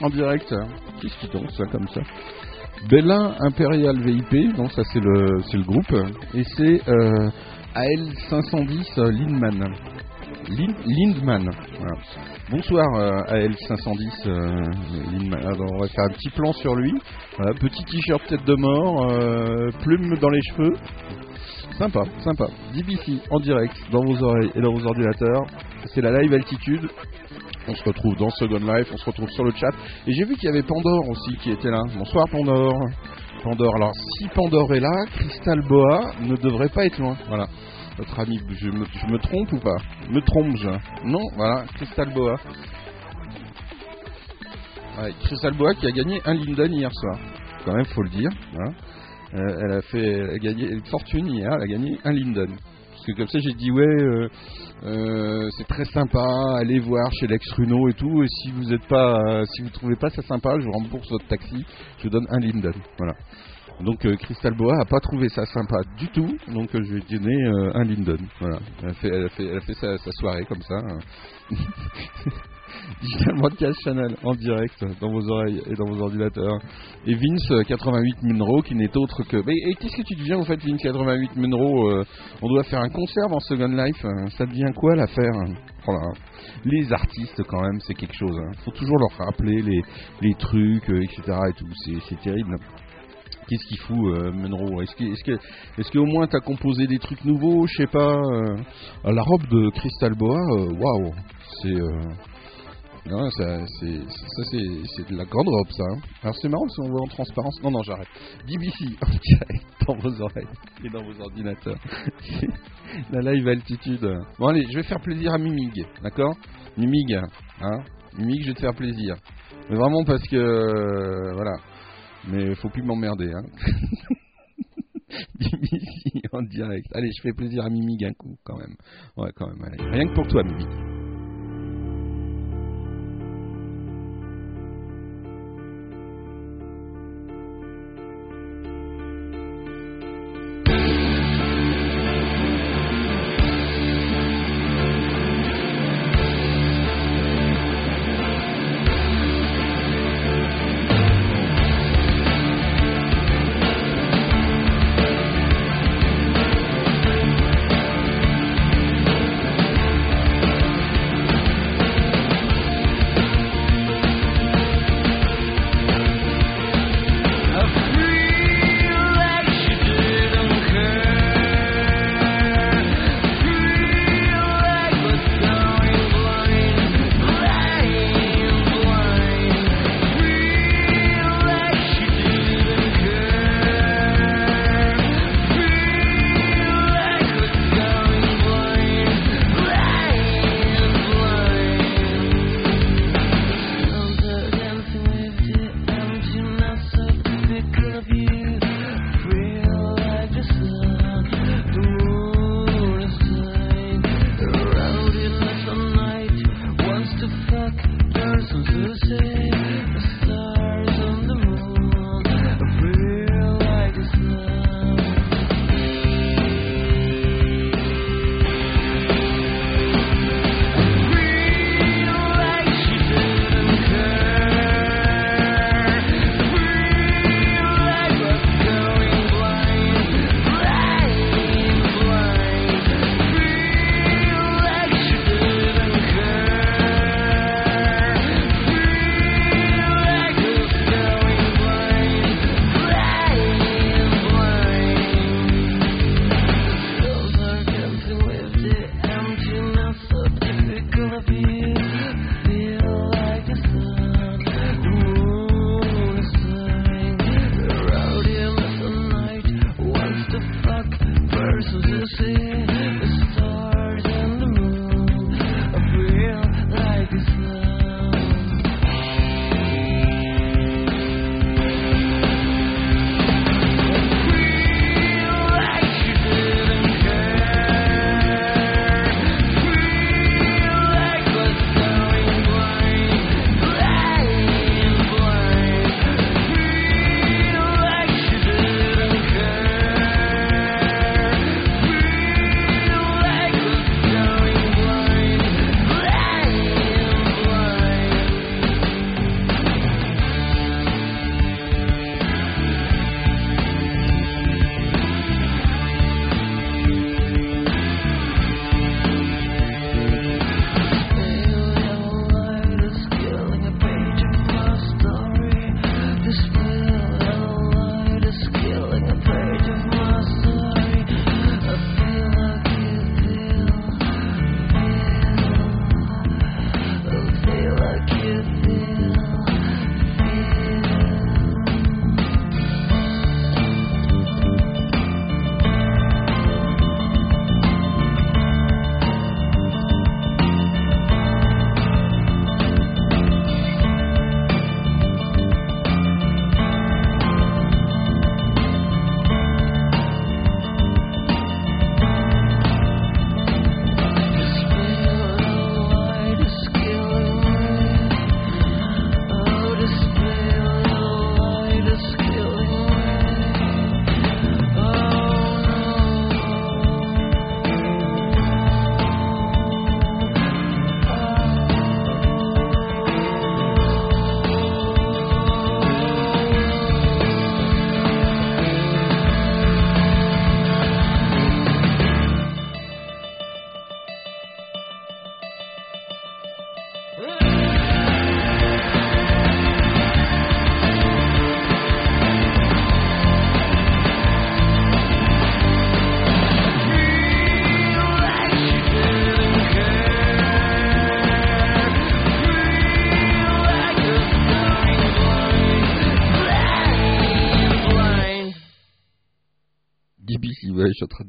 En direct. Qu'est-ce qui danse là, comme ça? Bella Imperial VIP, donc ça c'est le, le groupe. Et c'est euh, AL510 euh, Lindman. Lind- Lindman. Bonsoir euh, AL510 euh, Lindman. Alors on va faire un petit plan sur lui. Petit t-shirt tête de mort, plume dans les cheveux. Sympa, sympa. DBC en direct dans vos oreilles et dans vos ordinateurs. C'est la live altitude. On se retrouve dans Second Life, on se retrouve sur le chat. Et j'ai vu qu'il y avait Pandore aussi qui était là. Bonsoir Pandore. Pandore. Alors si Pandore est là, Crystal Boa ne devrait pas être loin. Voilà. Notre ami, je me, trompe ou pas? Me trompe-je? Non, voilà, Crystal Boa. Crystal Boa qui a gagné un Linden hier soir. Quand même, faut le dire. voilà. Euh, elle a fait, elle a gagné une fortune hier. Elle a gagné un Linden. Parce que comme ça, j'ai dit ouais, euh, euh, c'est très sympa. Allez voir chez Lex Runo et tout. Et si vous êtes pas, euh, si vous trouvez pas ça sympa, je rembourse votre taxi. Je vous donne un Linden. Donc euh, Crystal Boa a pas trouvé ça sympa du tout, donc euh, je lui ai donné un Linden. Elle a fait, elle sa, sa soirée comme ça. [LAUGHS] hein. Digital Broadcast Channel en direct dans vos oreilles et dans vos ordinateurs. Et Vince euh, 88 Munro qui n'est autre que. Mais qu'est-ce que tu deviens en fait Vince 88 Munro euh, On doit faire un concert dans Second Life. euh, Ça devient quoi l'affaire Oh là. Les artistes quand même c'est quelque chose. Il faut toujours leur rappeler les, trucs, euh, etc. Et tout. C'est- C'est terrible. Qu'est-ce qu'il fout, euh, Munro? Est-ce que, est-ce que, qu'au moins t'as composé des trucs nouveaux? Je sais pas. euh, La robe de Crystal Boa, euh, waouh, c'est, euh, non, ça, c'est, ça c'est, de la grande robe, ça. hein. Alors c'est marrant si on voit en transparence. Non, non, j'arrête. DBC en direct dans vos oreilles et dans vos ordinateurs. [LAUGHS] La live altitude. Bon allez, je vais faire plaisir à Mimig, d'accord? Mimig, hein? Mimig, je vais te faire plaisir. Mais vraiment parce que, euh, voilà. Mais faut plus m'emmerder, hein. [LAUGHS] Mimi en direct. Allez, je fais plaisir à Mimi un coup, quand même. Ouais, quand même. Rien que pour toi, Mimi.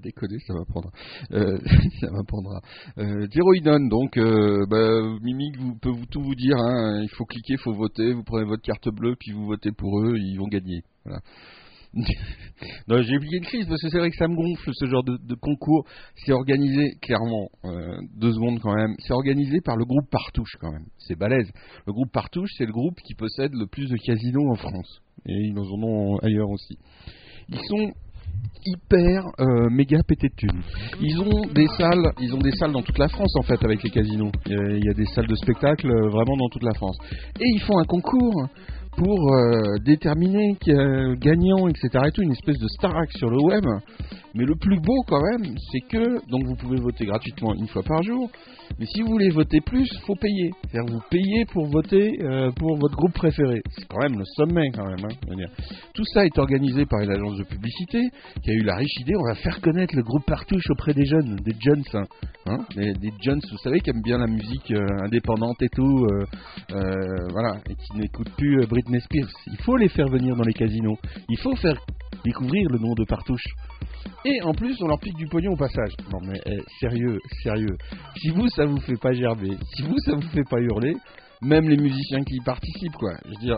Déconner, ça m'apprendra. Euh, [LAUGHS] ça m'apprendra. Euh, donc, euh, bah, Mimic vous, peut vous, tout vous dire. Hein, il faut cliquer, il faut voter. Vous prenez votre carte bleue, puis vous votez pour eux, ils vont gagner. [LAUGHS] Non, j'ai oublié une crise parce que c'est vrai que ça me gonfle ce genre de, de concours. C'est organisé clairement, euh, deux secondes quand même. C'est organisé par le groupe Partouche quand même. C'est balèze. Le groupe Partouche, c'est le groupe qui possède le plus de casinos en France et ils en ont ailleurs aussi. Ils sont hyper euh, méga pétés de thunes. Ils ont des salles, ils ont des salles dans toute la France en fait avec les casinos. Il y a, des salles de spectacle euh, vraiment dans toute la France. Et ils font un concours pour euh, déterminer gagnant, etc. Et tout, une espèce de Starac sur le web. Mais le plus beau quand même, c'est que donc vous pouvez voter gratuitement une fois par jour. Mais si vous voulez voter plus, faut payer. C'est-à-dire vous payez pour voter euh, pour votre groupe préféré. C'est quand même le sommet quand même. hein. Tout ça est organisé par une agence de publicité qui a eu la riche idée, on va faire connaître le groupe Partouche auprès des jeunes, des jeunes, hein, hein, des, des vous savez, qui aiment bien la musique euh, indépendante et tout, euh, voilà, et qui n'écoutent plus Britney Spears. Il faut les faire venir dans les casinos. Il faut faire découvrir le nom de Partouche. Et en plus, on leur pique du pognon au passage. Non mais eh, sérieux, sérieux. Si vous, ça vous fait pas gerber, si vous, ça vous fait pas hurler, même les musiciens qui y participent, quoi. Je veux dire,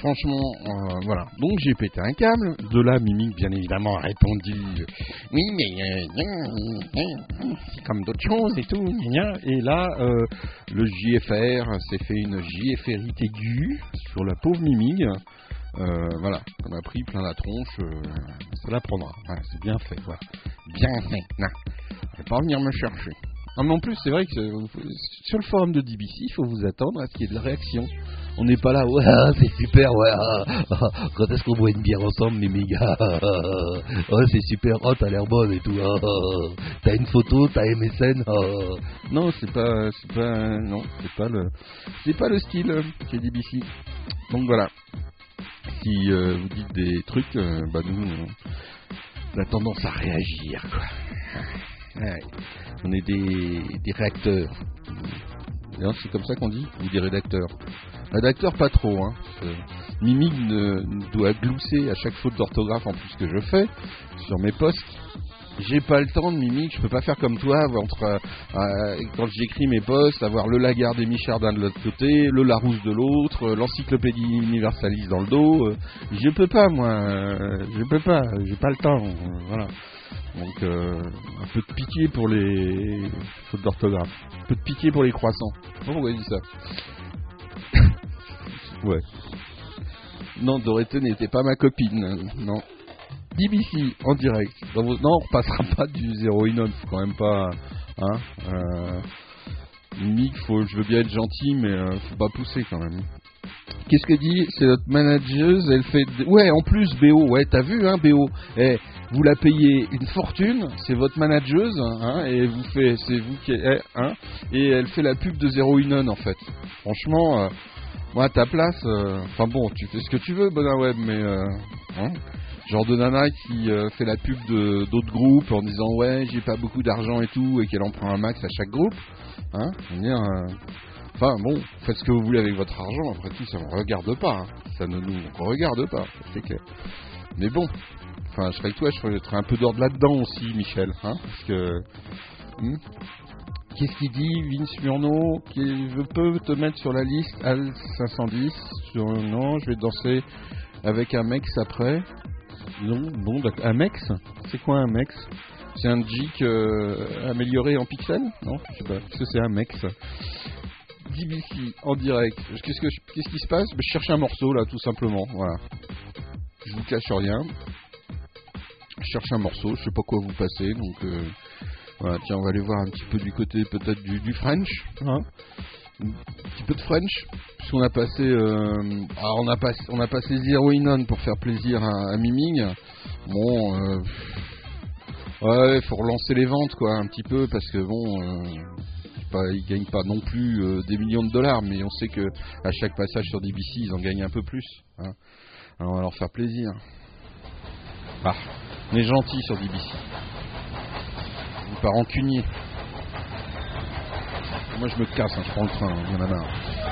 franchement, euh, voilà. Donc j'ai pété un câble. De là, Mimic, bien évidemment, a répondu Oui, mais euh, c'est comme d'autres choses et tout. Et là, euh, le JFR s'est fait une JFRite aiguë sur la pauvre Mimic. Euh, voilà, on a pris plein la tronche, euh, ça la prendra. C'est bien fait, voilà. Bien fait. Non. Elle va pas venir me chercher. Ah, mais en plus, c'est vrai que euh, sur le forum de DBC, il faut vous attendre à ce qu'il y ait de la réaction. On n'est pas là, ouais, ah, c'est super, ouais. ah, ah, quand est-ce qu'on boit une bière ensemble, ah, ah. Oh, c'est super, oh, t'as l'air bonne et tout. T'as une photo, t'as MSN. Non, c'est pas, c'est pas, non, c'est pas le, c'est pas le style euh, chez DBC. Donc voilà. Si euh, vous dites des trucs, euh, bah nous, on a tendance à réagir, quoi. On est des, des réacteurs. D'ailleurs, c'est comme ça qu'on dit Ou des rédacteurs Rédacteur, pas trop. Hein. Euh, Mimi doit glousser à chaque faute d'orthographe en plus que je fais sur mes posts. J'ai pas le temps de Mimi, je peux pas faire comme toi entre euh, euh, quand j'écris mes posts, avoir le Lagarde et Michardin de l'autre côté, le Larousse de l'autre, euh, l'encyclopédie universaliste dans le dos. je peux pas moi, je peux pas, j'ai pas le temps. voilà. Donc un peu de pitié pour les fautes d'orthographe, un peu de pitié pour les croissants. Pourquoi il dit ça. [LAUGHS] ouais. Non, Dorothée n'était pas ma copine, non. DBC en direct. Non, on repassera pas du 0 in faut quand même pas. Hein euh... Faut, je veux bien être gentil, mais euh, faut pas pousser quand même. Qu'est-ce que dit C'est notre manageuse, elle fait. Ouais, en plus, BO, ouais, t'as vu, hein, BO Eh, vous la payez une fortune, c'est votre manageuse, hein, et vous fait, c'est vous qui, eh, hein, et elle fait la pub de Zero Inon en fait. Franchement, euh, moi à ta place, euh, enfin bon, tu fais ce que tu veux, Bonin Web, mais euh, hein, genre de nana qui euh, fait la pub de d'autres groupes en disant ouais, j'ai pas beaucoup d'argent et tout, et qu'elle en prend un max à chaque groupe, hein, dire, euh, Enfin bon, faites ce que vous voulez avec votre argent, après tout ça ne regarde pas, hein. ça ne nous regarde pas, c'est clair. Mais bon, enfin je serais toi, je ferais un peu d'ordre là-dedans aussi, Michel, hein, parce que... hmm. Qu'est-ce qu'il dit, Vince Murno qui, Je peux te mettre sur la liste Al 510 sur, Non, je vais danser avec un mex après. Non, bon, d'accord. Un mex C'est quoi un mex C'est un jig euh, amélioré en pixels Non, je sais pas. Qu'est-ce que c'est un mex DBC en direct. Qu'est-ce, que je- qu'est-ce qui se passe Ben, Je cherche un morceau là, tout simplement. Voilà. Je vous cache rien. Je cherche un morceau, je sais pas quoi vous passer, donc euh, voilà. Tiens, on va aller voir un petit peu du côté peut-être du, du French, hein. Petit peu de French, puisqu'on a passé, euh, alors on a passé, on a passé Zero In On pour faire plaisir à, Miming. Bon, euh, ouais, faut relancer les ventes quoi, un petit peu, parce que bon. euh, pas, ils gagnent pas non plus euh, des millions de dollars, mais on sait que à chaque passage sur DBC, ils en gagnent un peu plus. hein. Alors on va leur faire plaisir. Ah, on est gentil sur DBC. On pas rancunier. Moi je me casse, hein, je prends le train, hein, il y en a marre.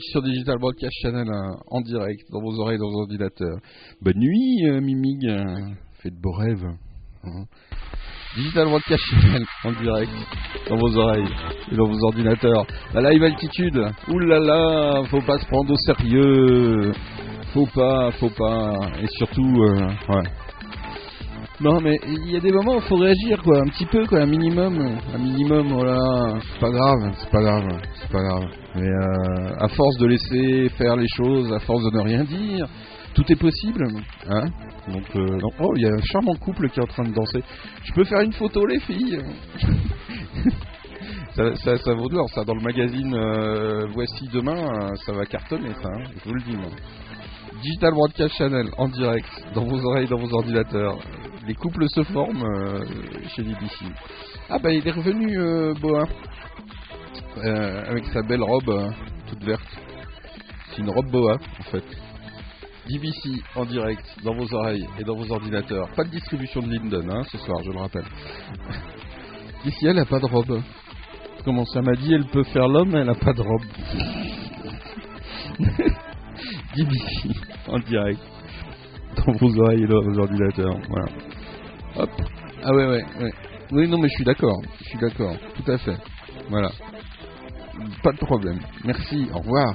Sur Digital Broadcast Channel euh, en direct, dans vos oreilles, dans vos ordinateurs. Bonne nuit, euh, Mimig. Faites de beaux rêves. hein. Digital Broadcast Channel en direct, dans vos oreilles et dans vos ordinateurs. La live altitude, oulala, faut pas se prendre au sérieux. Faut pas, faut pas. Et surtout, euh, ouais. Non mais il y a des moments où il faut réagir quoi, un petit peu quoi, un minimum, un minimum, voilà, c'est pas grave, c'est pas grave, c'est pas grave. Mais euh, à force de laisser faire les choses, à force de ne rien dire, tout est possible, hein Donc, euh, oh, il y a un charmant couple qui est en train de danser. Je peux faire une photo les filles [LAUGHS] ça, ça, vaut de l'or, ça dans le magazine euh, Voici demain, ça va cartonner ça, hein, je vous le dis moi. Digital Broadcast Channel en direct, dans vos oreilles, dans vos ordinateurs. Les couples se forment euh, chez BBC. Ah bah il est revenu, euh, Boa, Euh, avec sa belle robe toute verte. C'est une robe Boa en fait. BBC en direct, dans vos oreilles et dans vos ordinateurs. Pas de distribution de Linden hein, ce soir, je le rappelle. [LAUGHS] Ici elle a pas de robe. Comment ça m'a dit, elle peut faire l'homme, elle a pas de robe. [LAUGHS] BBC en direct dans vos oreilles et dans vos ordinateurs. Voilà. Hop. Ah ouais ouais ouais. Oui non mais je suis d'accord. Je suis d'accord. Tout à fait. Voilà. Pas de problème. Merci. Au revoir.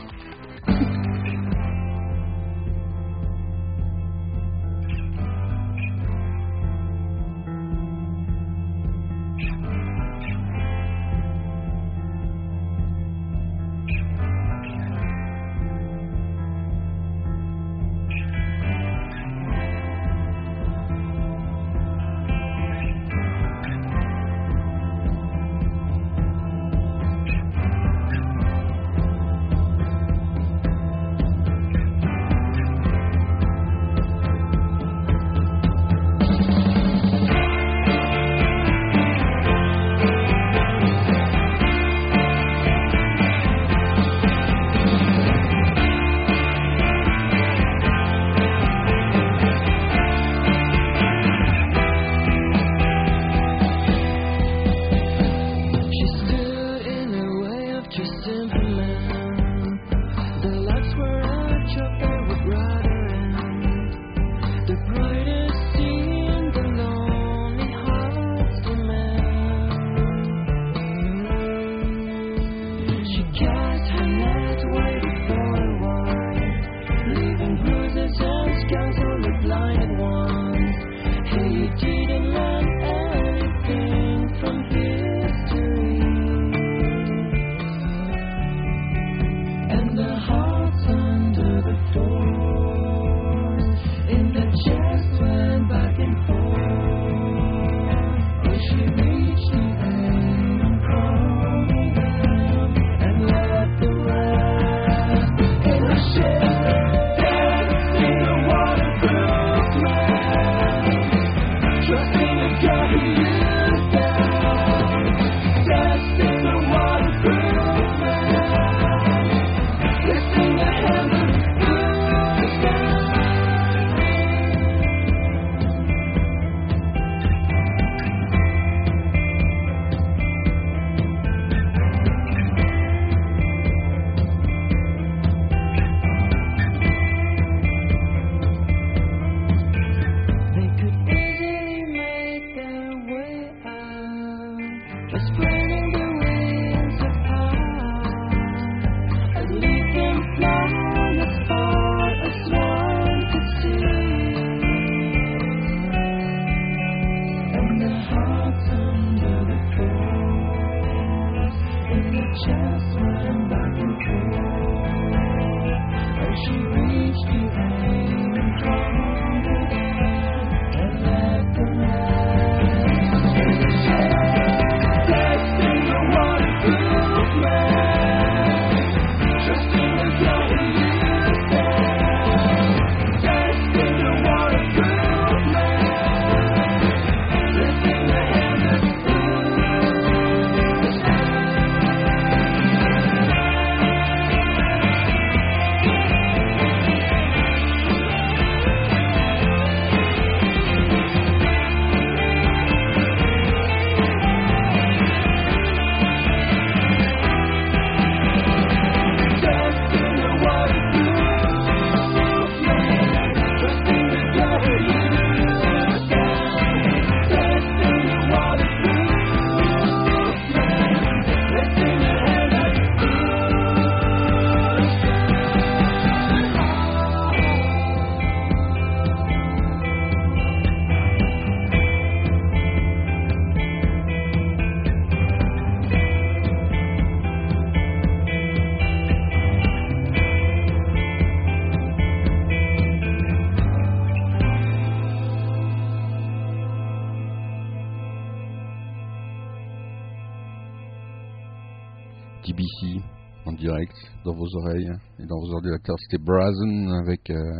Vos oreilles et dans vos ordinateurs. C'était Brazen avec euh,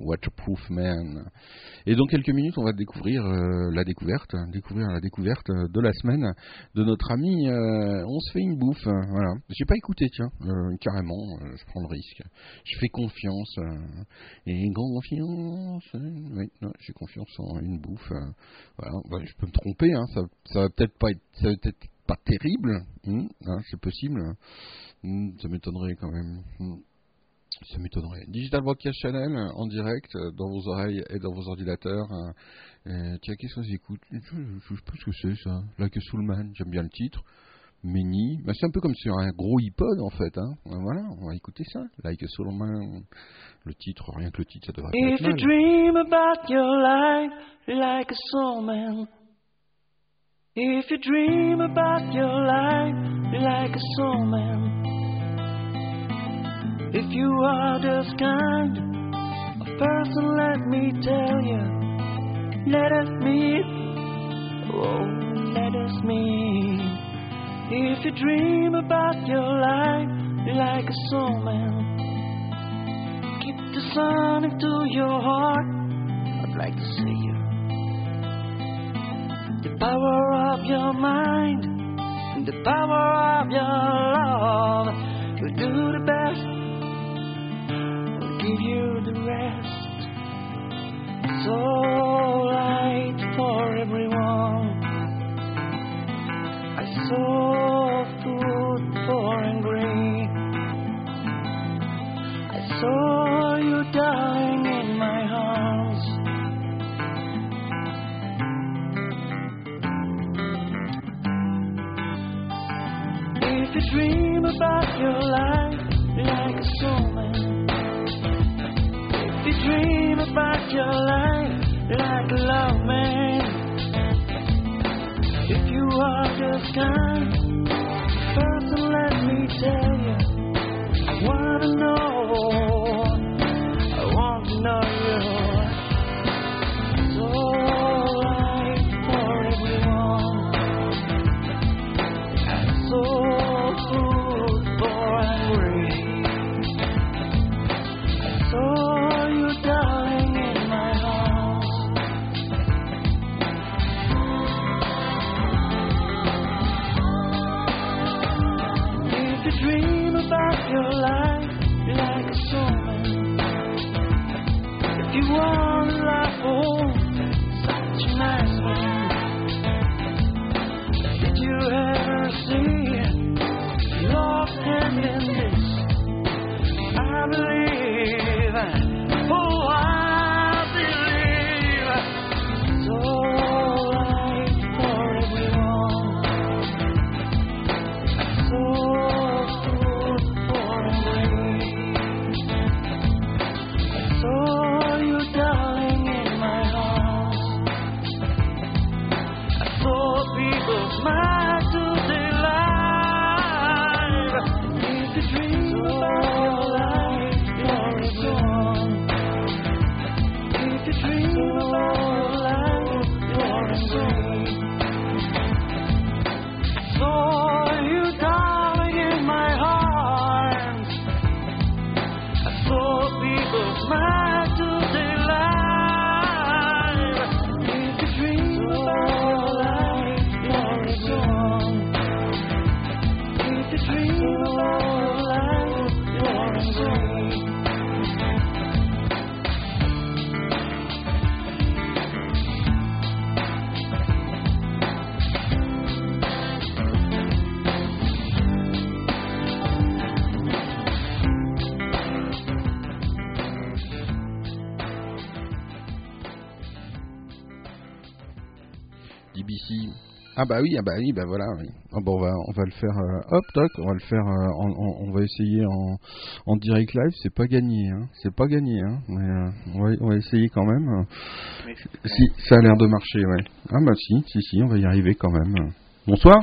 Waterproof Man. Et dans quelques minutes, on va découvrir euh, la découverte, découvrir la découverte de la semaine de notre ami. euh, on se fait une bouffe, euh, voilà. J'ai pas écouté, tiens, euh, carrément. euh, je prends le risque. Je fais confiance euh, et confiance. euh, oui, j'ai confiance en une bouffe. euh, voilà, Bah, je peux me tromper, hein, ça, ça va peut-être pas être, ça va peut-être pas terrible, hein, hein, c'est possible. Hmm, ça m'étonnerait quand même. Hmm. Ça m'étonnerait. Digital Broadcast Channel euh, en direct euh, dans vos oreilles et dans vos ordinateurs. euh, tiens, qu'est-ce qu'on écoute? Je je sais pas ce que c'est ça. Like a Soulman, j'aime bien le titre. Mini, bah, c'est un peu comme sur un gros iPod en fait. Hein. Voilà, on va écouter ça. Like a Soulman, le titre, rien que le titre, ça devrait pas If être you dream about your life like a soul man, if you dream about your life like a soul man, if you are this kind of person, let me tell you, let us meet, oh, let us meet. If you dream about your life like a soul man, Keep the sun into your heart. I'd like to see you. The power of your mind the power of your love will do the best. Will give you the rest. So light for everyone. I saw food for hungry. I saw you dying dream about your life like a soulman, if you dream about your life like a love man, if you are this kind person, let me tell you. I wanna know, bah oui, ah bah oui, bah voilà. Oui. Ah bon, on va, on va le faire. euh, hop, toc, on va le faire. euh, en- on va essayer en, en direct live. C'est pas gagné, hein. C'est pas gagné, hein. Mais euh, on, va, on va essayer quand même. Si, ça a l'air de marcher, ouais. Ah bah si, si, si, on va y arriver quand même. Bonsoir.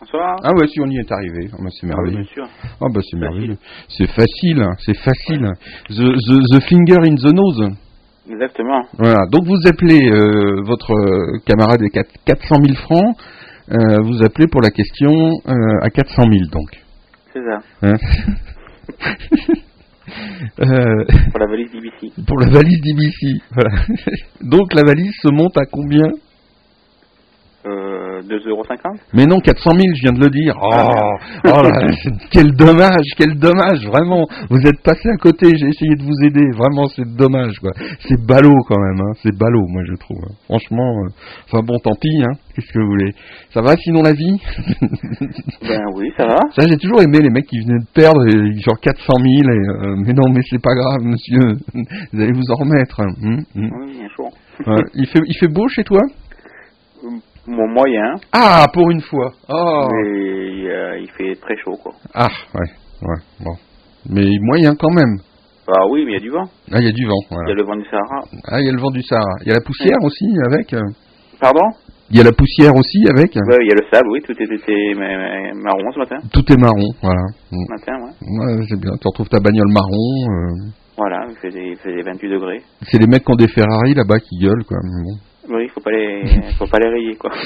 Bonsoir. Ah ouais, si on y est arrivé. Ah bah c'est Ah oui, merveilleux. bien sûr. Ah bah c'est Facile. merveilleux. C'est facile, c'est facile. The, the, the finger in the nose. Exactement. Voilà, donc vous appelez euh, votre camarade des 4 400 000 francs, euh, vous appelez pour la question euh, à 400 000 donc. C'est ça. Hein [LAUGHS] Euh, Pour la valise d'IBC. pour la valise d'IBC. Voilà. [LAUGHS] Donc la valise se monte à combien? Euh, 2,50€. Mais non, 400 000, je viens de le dire. Oh, oh là, [LAUGHS] quel dommage, quel dommage, vraiment. Vous êtes passé à côté, j'ai essayé de vous aider. Vraiment, c'est dommage, quoi. C'est ballot quand même, hein. C'est ballot, moi, je trouve. hein. Franchement, euh, enfin bon, tant pis, hein. Qu'est-ce que vous voulez? Ça va sinon la vie? [LAUGHS] Ben oui, ça va. Ça, j'ai toujours aimé les mecs qui venaient de perdre euh, genre 400 000 et euh, mais non, mais c'est pas grave, monsieur. [LAUGHS] Vous allez vous en remettre. hein. Hum, hum. Oui, bien. Ouais. Il fait, il fait beau chez toi? Mon moyen, Ah, pour une fois. Oh. mais euh, il fait très chaud, quoi. Ah, ouais, ouais, bon. Mais moyen quand même. Bah oui, mais il y a du vent. Ah, il y a du vent, Il y voilà. a le vent du Sahara. Ah, il y a le vent du Sahara. Il y a la poussière aussi avec euh. Pardon? Il y a la poussière aussi avec Ouais, il y a le sable, oui, tout était ma- ma- marron ce matin. Tout est marron, voilà. Ce matin, ouais. Ouais, c'est bien. Tu retrouves ta bagnole marron. euh. Voilà, il faisait, il faisait 28 degrés. C'est les mecs qui ont des Ferrari là-bas qui gueulent, quoi. Bon. Oui, il faut pas les, faut pas les rayer, quoi. [LAUGHS]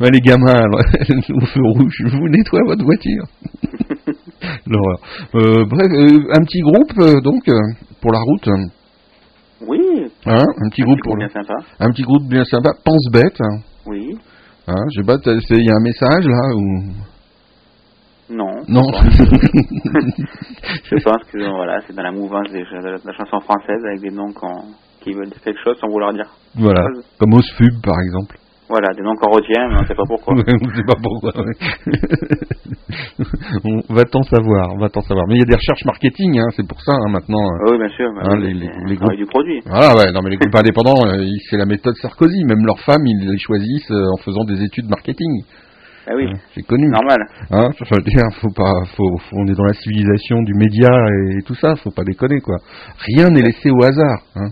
Ouais, les gamins, [LAUGHS] au feu rouge, vous nettoyez votre voiture. [LAUGHS] L'horreur. Euh, bref, euh, un petit groupe, euh, donc, pour la route. Oui, Hein, un petit groupe pour bien le- sympa. un petit groupe bien sympa. Pense bête. Oui, Hein, je sais pas, il y a un message là ou? Non. non Je pense que voilà, c'est dans la mouvance de la chanson française avec des noms qu'on- qui veulent dire quelque chose sans vouloir dire. Voilà, comme Osfub par exemple. Voilà, des noms qu'on retient, mais on sait pas pourquoi. [LAUGHS] On sait pas pourquoi. ouais. [LAUGHS] on va t'en savoir, on va t'en savoir. Mais il y a des recherches marketing, hein, c'est pour ça hein, maintenant. Ah oui, bien sûr. Hein, les- les- les groupes. du produit. Voilà, ouais, non mais les groupes indépendants, euh, c'est la méthode Sarkozy. Même leurs femmes, ils les choisissent euh, en faisant des études marketing. Ah oui, Hein, c'est connu. normal. Hein, je veux dire, faut pas, faut, faut- on est dans la civilisation du média et tout ça, faut pas déconner quoi. Rien n'est laissé au hasard. Hein.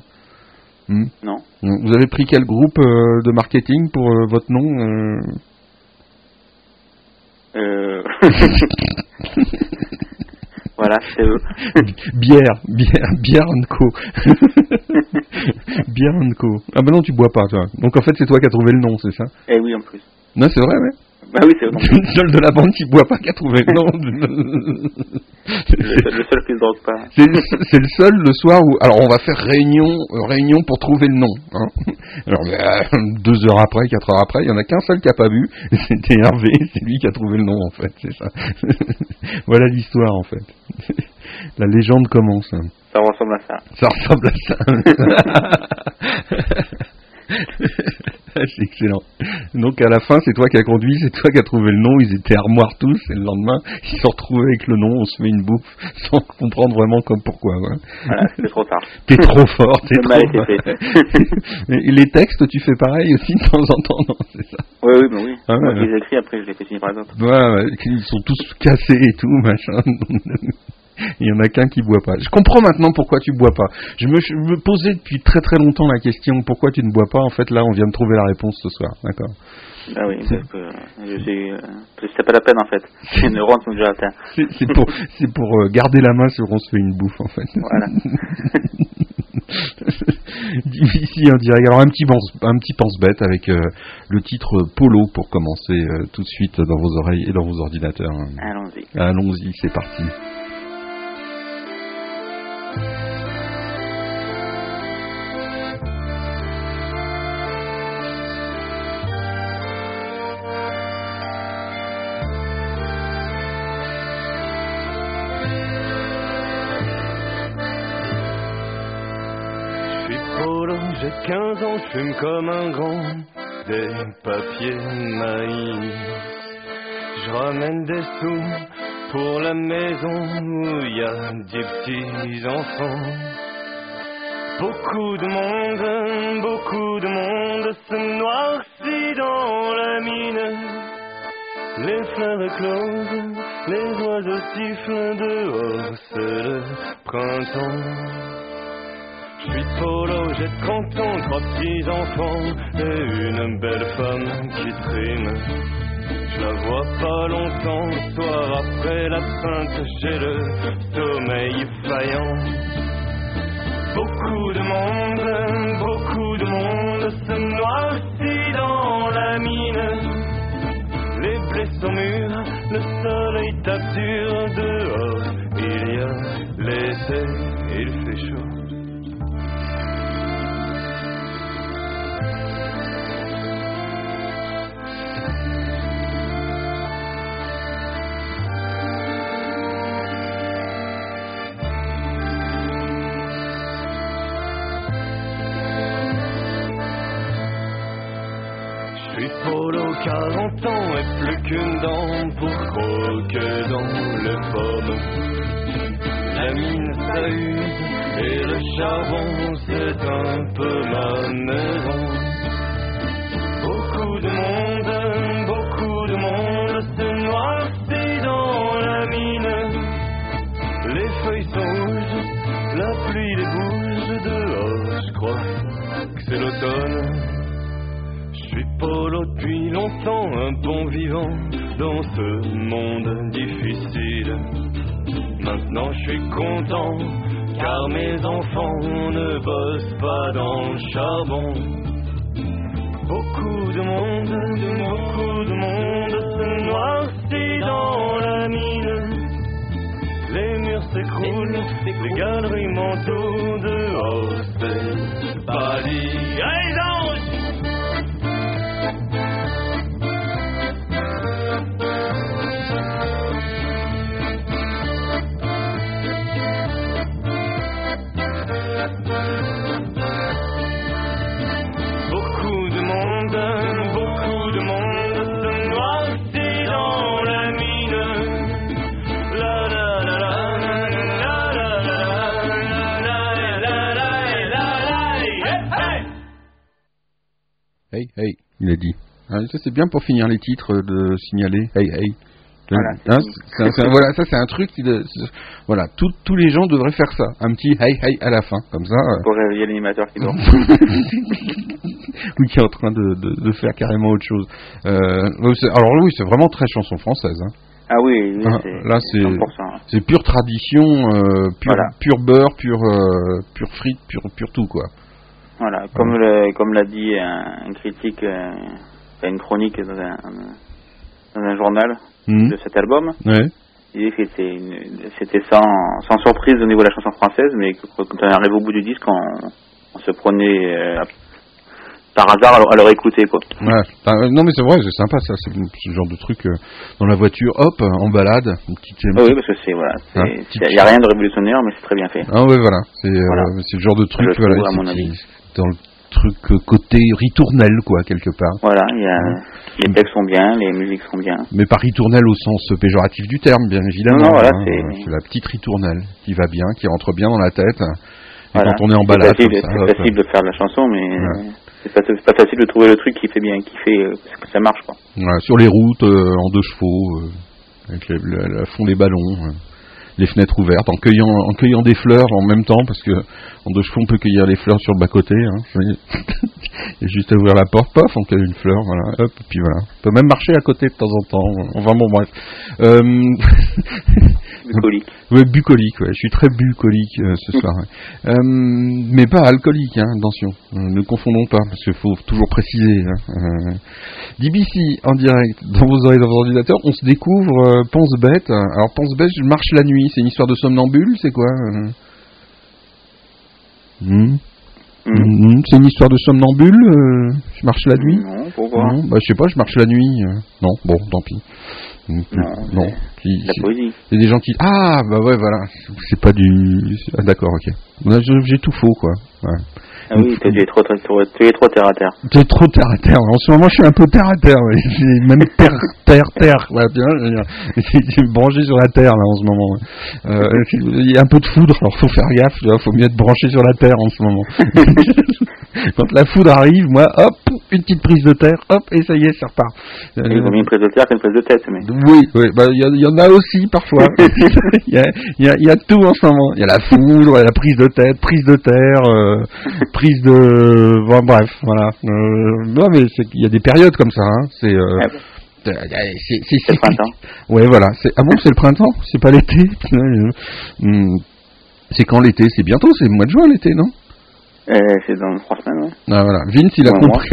Hmm. Non. Vous avez pris quel groupe euh, de marketing pour euh, votre nom euh Euh... [LAUGHS] voilà, c'est eux. [LAUGHS] Bière, bière, bière Co. [LAUGHS] bière Co. Ah bah non, tu bois pas toi. Donc en fait, c'est toi qui as trouvé le nom, c'est ça? Eh oui, en plus. Non, c'est vrai, ouais. Bah oui, c'est. Le [LAUGHS] seul de la bande qui boit pas qui a trouvé le nom. Le seul, le seul qui ne drogue pas. C'est le seul le soir où alors on va faire réunion euh, réunion pour trouver le nom. hein. Alors euh, deux heures après, quatre heures après, il y en a qu'un seul qui a pas vu. C'était Hervé, c'est lui qui a trouvé le nom en fait, c'est ça. [LAUGHS] voilà l'histoire en fait. La légende commence. Ça ressemble à ça. Ça ressemble à ça. [LAUGHS] c'est [LAUGHS] excellent. Donc à la fin, c'est toi qui as conduit, c'est toi qui as trouvé le nom. Ils étaient armoires tous, et le lendemain, [LAUGHS] ils se sont retrouvés avec le nom. On se fait une bouffe [LAUGHS] sans comprendre vraiment comme pourquoi. ouais. Voilà, c'était trop tard. T'es trop fort, t'es trop les textes, tu fais pareil aussi de temps en temps, non C'est ça? Oui, oui, bah oui. Ah, ouais. qui les ai écrits, après, je les fais signer par les autres. Ouais, ouais, ils sont tous cassés et tout, machin. Il y en a qu'un qui boit pas. Je comprends maintenant pourquoi tu bois pas. Je me, je me posais depuis très très longtemps la question pourquoi tu ne bois pas? En fait, là, on vient de trouver la réponse ce soir. D'accord? Ah oui, parce que euh. Euh, c'est pas la peine, en fait. [LAUGHS] Les neurones sont déjà atteints. C'est c'est pour, c'est pour euh, garder la main sur on se fait une bouffe, en fait. Voilà. Ici en direct. Alors un petit pense, un petit pense-bête avec euh, le titre Polo pour commencer tout de suite dans vos oreilles et dans vos ordinateurs. Allons-y. Allons-y, c'est parti. 15 ans, je fume comme un grand des papiers maïs. Je ramène des sous pour la maison où il y a des petits enfants. Beaucoup de monde, beaucoup de monde se noircit dans la mine. Les fleurs éclosent, les oiseaux sifflent dehors, c'est le printemps. Je suis polo, j'ai 30 ans, trois petits enfants et une belle femme qui trime. Je la vois pas longtemps, le soir après la sainte, j'ai le sommeil faillant. Beaucoup de monde, beaucoup de monde se noircit dans la mine. Les blés sont mûrs, le nature dehors. Il y a l'été, 40 ans et plus qu'une dent pour croquer dans les pommes. La mine ça et le charbon c'est un peu ma maison. Un bon vivant dans ce monde difficile. Maintenant je suis content, car mes enfants ne bossent pas dans le charbon. Beaucoup de monde, beaucoup de monde se noircit dans la mine. Les murs s'écroulent, les galeries manteaux dehors, c'est pas dit. Hey, hey, il a dit. Ah, ça c'est bien pour finir les titres de signaler. Hey, hey. Voilà, Hein, c'est- ça c'est un truc. qui de- c'est- voilà, tout- tous les gens devraient faire ça. Un petit hey, hey à la fin, comme ça. euh, Pour réveiller l'animateur qui dort. [LAUGHS] ou qui est en train de, de- de faire carrément autre chose. Euh, oui, alors oui, c'est vraiment très chanson française. hein. Ah oui, oui, Ah, c'est là, c'est- 100%. C'est pure tradition, euh, pure, Voilà. pure beurre, pure, euh, pure frite, pure, pure tout quoi. Voilà, comme le, comme l'a dit un, un critique, euh, une chronique dans un, dans un journal Mhm. de cet album, Ouais. il disait que c'était sans, sans surprise au niveau de la chanson française, mais que quand on arrive au bout du disque, on, on se prenait euh, par hasard à, le- à le réécouter quoi. Ouais. Euh, non mais c'est vrai, c'est sympa ça, c'est ce genre de truc euh, dans la voiture, hop, en balade, une petite. Ah oui, parce que c'est voilà, Hein, il n'y a rien de révolutionnaire, mais c'est très bien fait. Ah ouais voilà, c'est Voilà. le genre de truc Je trouve, c'est- dans le truc euh, côté ritournelle quoi quelque part. Voilà, y a, les textes sont bien, les musiques sont bien. Mais pas ritournelle au sens péjoratif du terme, bien évidemment. Non, voilà, hein. c'est- c'est la petite ritournelle qui va bien, qui rentre bien dans la tête. Et Voilà. quand on est en C'est balade facile, comme ça, c'est facile de faire de la chanson, mais Ouais. c'est pas, c'est pas facile de trouver le truc qui fait bien, qui fait euh, que ça marche quoi. Voilà, sur les routes, euh, en deux chevaux, euh, avec le, le- le fond des ballons, euh, les fenêtres ouvertes, en cueillant, en cueillant des fleurs en même temps, parce que en deux chevaux on peut cueillir les fleurs sur le bas côté. Hein, [LAUGHS] juste à ouvrir la porte, pof, on cueille une fleur, voilà, hop, et puis voilà. On peut même marcher à côté de temps en temps. Enfin bon, bref. Euh, [LAUGHS] Bucolique. Ouais, bucolique, ouais. Je suis très bucolique euh, ce soir. ouais. [LAUGHS] Euh, mais pas alcoolique, hein, attention. Euh, ne confondons pas, parce qu'il faut toujours préciser. Hein. Euh, DBC en direct dans vos oreilles, dans vos ordinateurs. On se découvre Pense Bête. Alors Pense Bête, je marche la nuit. C'est une histoire de somnambule, c'est quoi Hmm Mhm. Hmm, C'est une histoire de somnambule euh, Je marche la nuit Non, pourquoi Non, bah, je sais pas, je marche la nuit. euh. Non, bon, tant pis. Hmm, Non, non. il y a des gens qui ah bah ouais voilà c'est pas du ah, d'accord ok je- j'ai tout faux quoi ouais. Ah oui, t'es- es trop, tu es trop terre à terre. T'es trop terre à terre. En ce moment, je suis un peu terre à terre. ouais. Même terre, [LAUGHS] terre, terre. Là, je suis branché sur la terre là en ce moment. Euh, Il y a un peu de foudre, alors faut faire gaffe. Il faut mieux être branché sur la terre en ce moment. [LAUGHS] Quand la foudre arrive, moi, hop, une petite prise de terre, hop, et ça y est, ça repart. Euh, Il vaut mieux une prise de terre qu'une prise de tête, mais. Oui, oui, bah il y, a- il y en a aussi parfois. [LAUGHS] Il y, a, il y a- il y a tout en ce moment. Il y a la foudre, il y la prise de tête, prise de terre, euh, [LAUGHS] prise de, bon, bref, voilà. Euh, non mais qu'il y a des périodes comme ça. Hein. C'est, euh, Ah bon. c'est, le printemps. Ouais, voilà. Ah bon, c'est le printemps, c'est pas l'été? Euh, [LAUGHS] hum, C'est quand l'été? C'est bientôt, c'est le mois de juin l'été, non? Euh, c'est dans trois semaines, ouais. Ah voilà. Vince, il a Ouais, compris.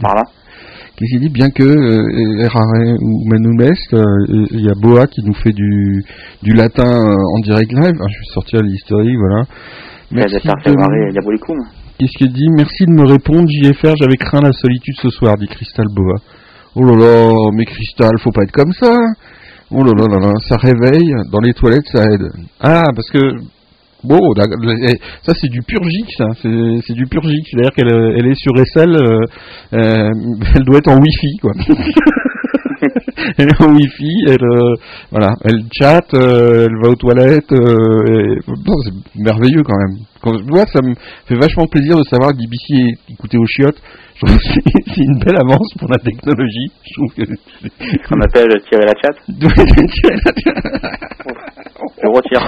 par là. [LAUGHS] Qu'est-ce qu'il dit? Bien que euh, ou Manu Mest, euh, il y a Boa qui nous fait du, du latin euh, en direct live. Ah, je vais sortir l'historique, voilà. De. Qu'est-ce qu'il dit? Merci de me répondre, JFR, j'avais craint la solitude ce soir, dit Crystal Boa. Oh là là, mais Crystal, faut pas être comme ça. Oh là là là là, ça réveille, dans les toilettes ça aide. Ah, parce que... Bon, eh, ça c'est du pur gic, ça, c'est du pur gic, c'est-à-dire qu'elle euh, elle est sur SL, euh, euh, [LAUGHS] elle doit être en Wi-Fi, quoi. [LAUGHS] elle est en Wi-Fi, elle, euh, voilà, elle chatte, euh, elle va aux toilettes, euh, et- bon, c'est merveilleux quand même. Quand, moi, ça me fait vachement plaisir de savoir que BBC est écouté aux chiottes. Je trouve que c'est une belle avance pour la technologie. Je trouve que appelle tirer la chatte. Je retire.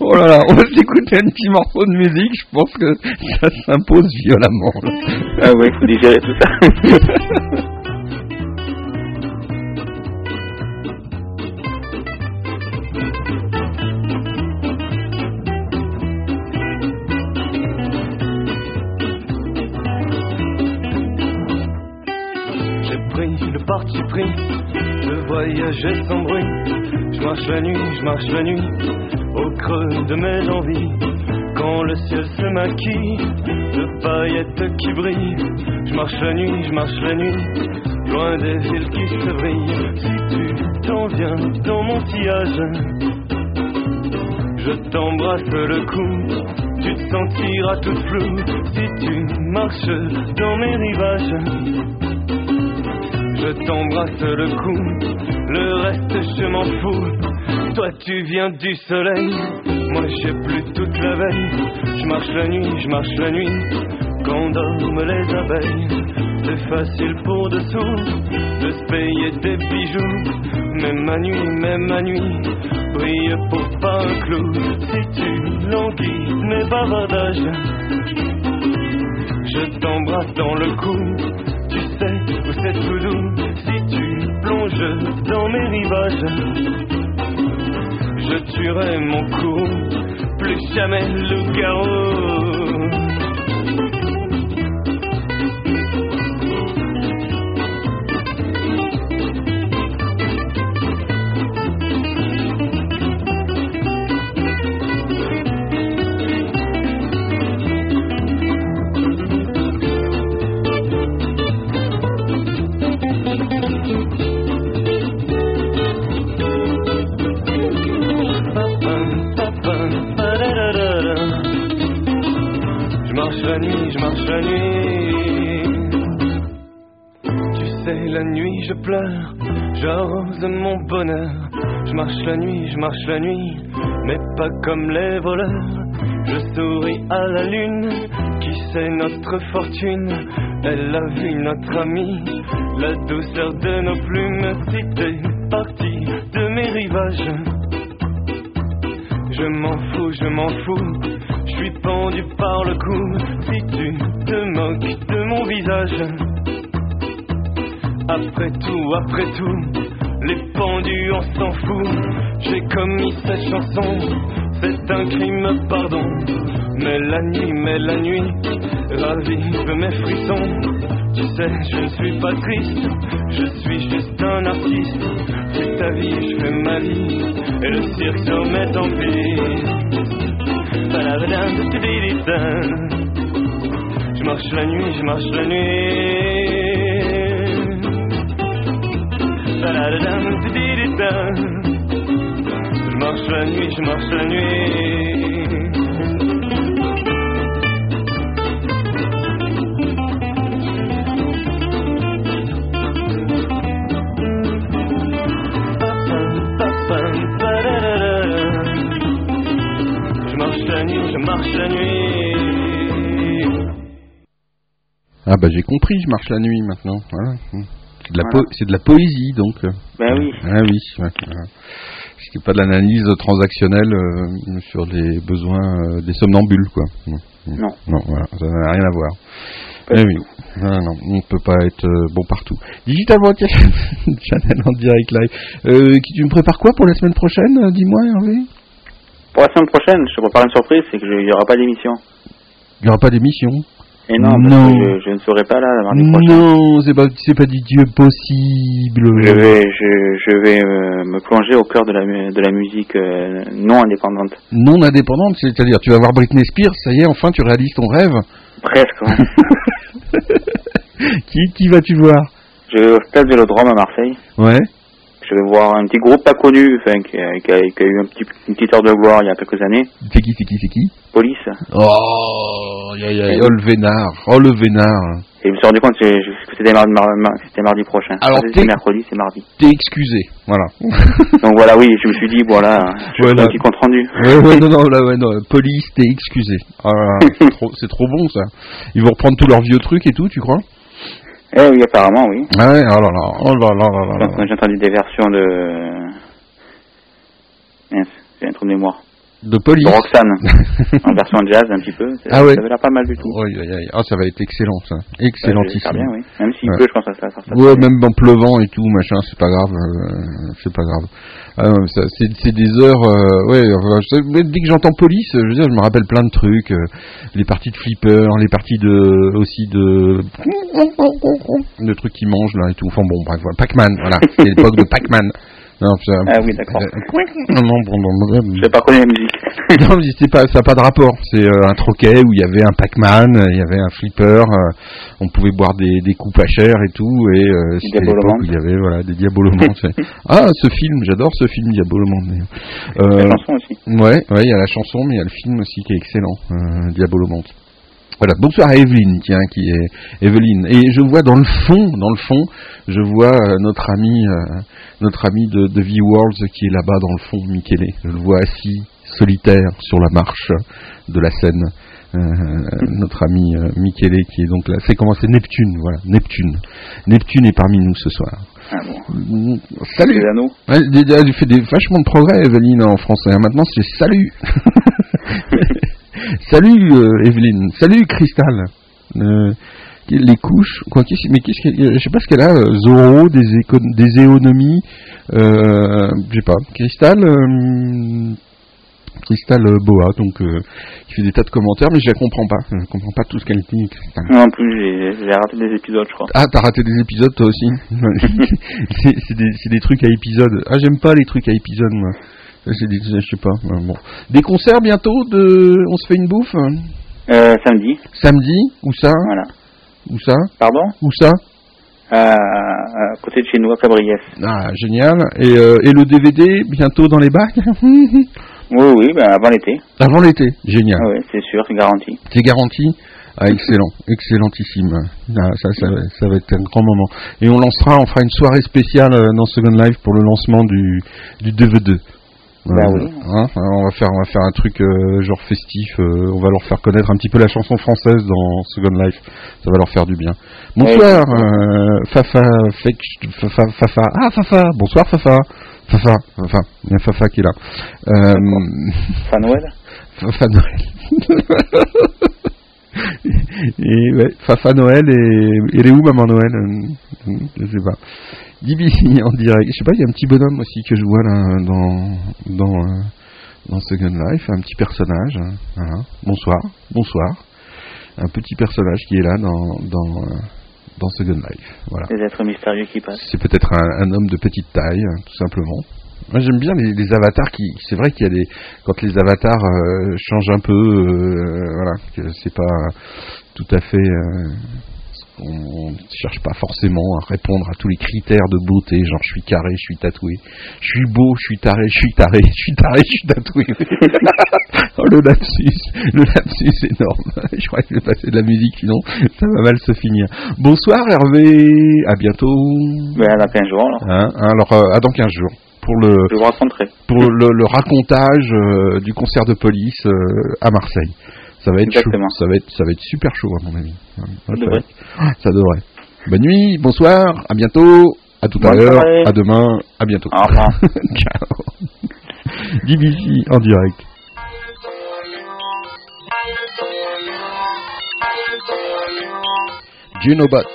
oh, là là, on va s'écouter un petit morceau de musique. Je pense que ça s'impose violemment. Ah oui, il faut digérer tout ça. [LAUGHS] sans bruit. Je marche la nuit, je marche la nuit, au creux de mes envies. Quand le ciel se maquille de paillettes qui brillent, je marche la nuit, je marche la nuit, loin des villes qui se brillent. Si tu t'en viens dans mon sillage, je t'embrasse le cou, tu te sentiras toute floue si tu marches dans mes rivages. Je t'embrasse le cou, le reste je m'en fous. Toi tu viens du soleil, moi j'ai plus toute la veille. Je marche la nuit, je marche la nuit, quand dorment les abeilles. C'est facile pour dessous de se payer des bijoux. Même à nuit, même à nuit, brille pour pas un clou. Si tu languis mes bavardages, je t'embrasse dans le cou. Si tu plonges dans mes rivages. Je tuerai mon cou, plus jamais loup-garou. Je la nuit. Tu sais, la nuit je pleure, j'arrose mon bonheur. Je marche la nuit, je marche la nuit, mais pas comme les voleurs. Je souris à la lune, qui sait notre fortune. Elle a vu notre ami, la douceur de nos plumes. Si t'es parti de mes rivages. Je m'en fous, je m'en fous. Pendu par le cou. Si tu te moques de mon visage. Après tout, après tout, les pendus, on s'en fout. J'ai commis cette chanson. C'est un crime, pardon. Mais la nuit, mais la nuit, ravive mes frissons. Tu sais, je ne suis pas triste, je suis juste un artiste. C'est ta vie, je fais ma vie, et le cirque se remet en piste. Je marche la nuit, je marche la nuit. Je marche la nuit, je marche la nuit. Marche la nuit. Ah bah j'ai compris, je marche la nuit maintenant. Voilà. C'est de, la Voilà. po- c'est de la poésie donc. Ben oui. Ah oui. ouais, voilà. C'était pas de l'analyse transactionnelle euh, sur les besoins euh, des somnambules quoi. Non. Non. Non, voilà, ça n'a rien à voir. Eh oui. Non, non, on ne peut pas être euh, bon partout. Digital Voiture Channel [LAUGHS] en direct live. Euh, qui- tu me prépares quoi pour la semaine prochaine euh, Dis-moi Hervé? Pour la semaine prochaine, je te prépare une surprise, c'est qu'il n'y aura pas d'émission. Il n'y aura pas d'émission. Et non, parce Non. que je, je ne serai pas là mardi prochain. Non, c'est pas, c'est pas du Dieu possible. Je vais, je, je vais euh, me plonger au cœur de la, de la musique euh, non indépendante. Non indépendante, c'est-à-dire tu vas voir Britney Spears, ça y est, enfin tu réalises ton rêve. Presque. ouais. [LAUGHS] qui, qui vas-tu voir? Je vais au stade Vélodrome à Marseille. Ouais. Je vais voir un petit groupe pas connu, enfin, qui, a, qui a- qui a eu un petit, une petite heure de gloire il y a quelques années. C'est qui, c'est qui, c'est qui? Police. Oh, aïe, aïe, aïe, oh le vénard, oh le vénard. Et je me suis rendu compte que c'était mardi, prochain. Alors, c'est mercredi, c'est mardi. T'es excusé, voilà. [LAUGHS] Donc voilà, oui, je me suis dit, voilà, je Voilà. un petit compte rendu. Ouais, ouais, non, non, là, ouais, non, police, t'es excusé. Ah, c'est trop, c'est trop bon, ça. Ils vont reprendre tous leurs vieux trucs et tout, tu crois? Eh oui, apparemment, oui. Ah ouais, oh là là, oh là là là là là. Quand J'ai entendu des versions de... Mince, j'ai un trou de mémoire. De police De Roxane, [LAUGHS] en version jazz un petit peu. Ça, Ah ouais. ça avait l'air pas mal du tout. Oui, oui, oui. Ah, ça va être excellent, ça. Ça, Excellentissime. faire bien, oui. Même s'il Ouais. pleut, je pense que ça faire ça. Ouais, même en pleuvant et tout, machin, c'est pas grave, euh, c'est pas grave. Ah, ça, c'est, des heures, euh, ouais, enfin, dès que j'entends police, je veux dire, je me rappelle plein de trucs, euh, les parties de flipper, les parties de, aussi de, de trucs qui mangent là et tout. Enfin bon, bref, voilà, Pac-Man, voilà, c'est l'époque de Pac-Man. [LAUGHS] Non, Ah oui, d'accord. [LAUGHS] euh, non, bon, bon, bon, Je pas connu la musique. [LAUGHS] non, mais c'est pas, ça n'a pas de rapport. C'est euh, un troquet où il y avait un Pac-Man, euh, il y avait un flipper, euh, on pouvait boire des, des coupes pas chères et tout, et euh, c'était l'époque où il y avait voilà, des diabolomantes. [LAUGHS] ah, ce film, j'adore ce film Diabolomante. d'ailleurs. La Euh, chanson aussi. ouais, ouais, il y a la chanson, mais il y a le film aussi qui est excellent, euh, Diabolomante. Voilà, bonsoir à Evelyne, tiens, qui est Evelyne. Et je vois dans le fond, dans le fond, je vois euh, notre ami, euh, notre ami de, de V-Worlds qui est là-bas dans le fond, Michele. Je le vois assis, solitaire, sur la marche de la scène. Euh, notre ami euh, Michele qui est donc là. C'est comment C'est Neptune, voilà, Neptune. Neptune est parmi nous ce soir. Ah bon. Mm, Salut Elle elle fait des, vachement de progrès, Evelyne, en français. hein. Maintenant, c'est salut. [LAUGHS] salut, euh, Evelyne. Salut, Cristal. Euh, les couches, quoi, mais qu'est-ce qu'elle, je sais pas ce qu'elle a, euh, Zoro, des, éco- des éonomies, euh, je sais pas, Cristal, euh, Cristal euh, Boa, donc, euh, qui fait des tas de commentaires, mais je la comprends pas, je comprends pas tout ce qu'elle dit, Cristal. Non, en plus, j'ai raté des épisodes, je crois. Ah, t'as raté des épisodes toi aussi [LAUGHS] [LAUGHS] C'est c'est des, c'est des trucs à épisodes. Ah, j'aime pas les trucs à épisodes, moi. Je sais pas. Bon. Des concerts bientôt de. On se fait une bouffe? Euh, samedi, Samedi Où ça? Voilà. Où ça? Pardon? Où ça? À, à côté de chez nous, à Cabriès. Ah, génial. Et, euh, et le DVD bientôt dans les bacs? [LAUGHS] Oui, oui, ben avant l'été. Avant l'été. Génial. Ah oui, c'est sûr, c'est garanti. C'est garanti? Ah, excellent, excellentissime. Ah, ça, ça, va- ça va être un grand moment. Et on lancera, on fera une soirée spéciale euh, dans Second Life pour le lancement du, du DVD. Bah Euh, oui. hein, on va faire, on va faire un truc euh, genre festif. euh, on va leur faire connaître un petit peu la chanson française dans Second Life. Ça va leur faire du bien. Bonsoir, euh, Fafa, Fake- Fafa, Fafa. Ah, Fafa. Bonsoir, Fafa. Fafa, Fafa. Il y a Fafa qui est là. Euh, Fin Noël Fafa Noël. [LAUGHS] [LAUGHS] et ouais, Fafa Noël et elle est où maman Noël? Je sais pas. DBC en direct. Je sais pas, il y a un petit bonhomme aussi que je vois là dans dans euh, dans Second Life, un petit personnage. hein, voilà. Bonsoir, bonsoir. Un petit personnage qui est là dans dans euh, dans Second Life. Voilà. Les êtres mystérieux qui passent. C'est peut-être un, un homme de petite taille, hein, tout simplement. Moi j'aime bien les, les avatars qui. C'est vrai qu'il y a des. Quand les avatars euh, changent un peu, euh, voilà, que c'est pas tout à fait. euh, on ne cherche pas forcément à répondre à tous les critères de beauté, genre je suis carré, je suis tatoué, je suis beau, je suis taré, je suis taré, [LAUGHS] je suis taré, je suis tatoué. [LAUGHS] oh le lapsus, le lapsus énorme. [LAUGHS] je crois que je vais passer de la musique, sinon ça va mal se finir. Bonsoir Hervé, à bientôt. Ben, dans 15 jours, alors. Hein, hein, alors euh, à dans 15 jours pour le pour le, le racontage euh, du concert de police euh, à Marseille. Ça va être Exactement. chaud. Ça va être ça va être super chaud à mon avis. Ouais, ça, devrait. va être- Ah, ça devrait. Bonne nuit, bonsoir, à bientôt, à tout à l'heure, à demain, à bientôt. Au revoir. [LAUGHS] Ciao. DBC en direct. Junobot.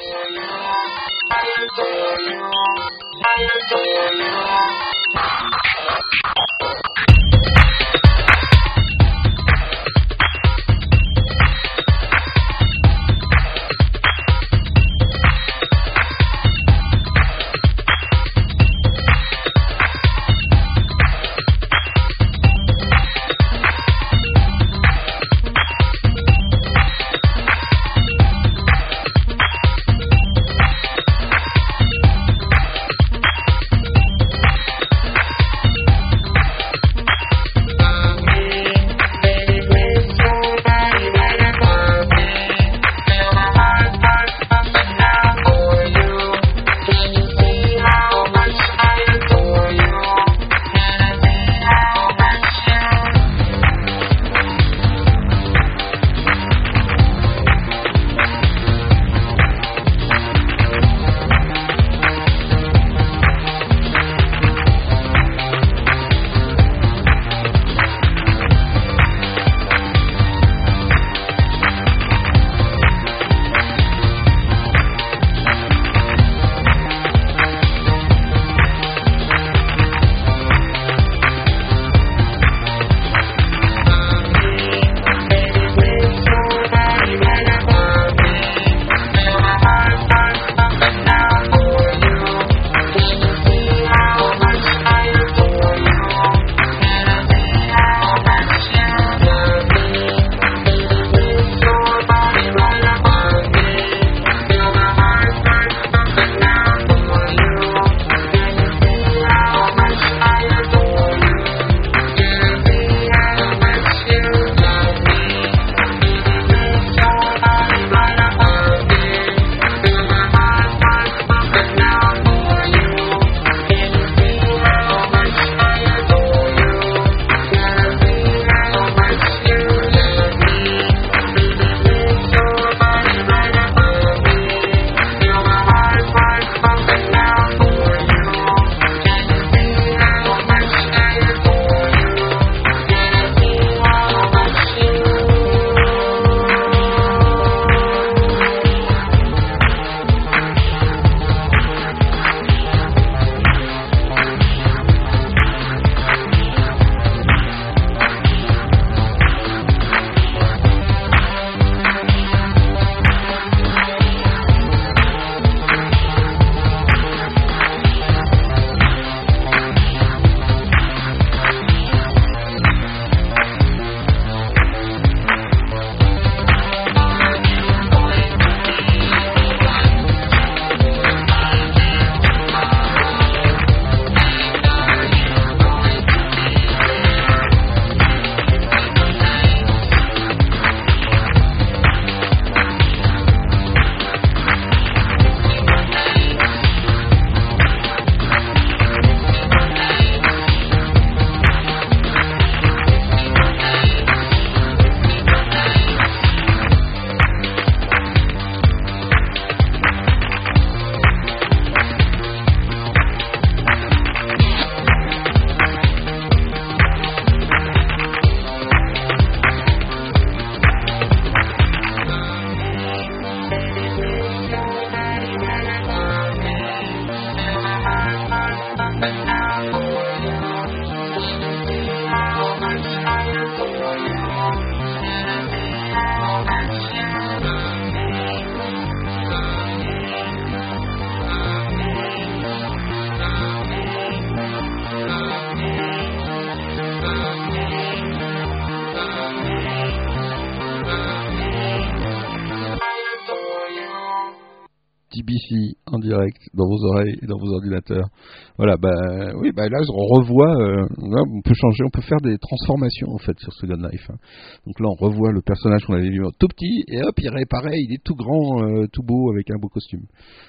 Voilà, bah oui, bah là on revoit, euh, on peut changer, on peut faire des transformations en fait sur Second Life. hein. Donc là on revoit le personnage qu'on avait vu tout petit et hop il réapparaît, il est tout grand, euh, tout beau avec un beau costume.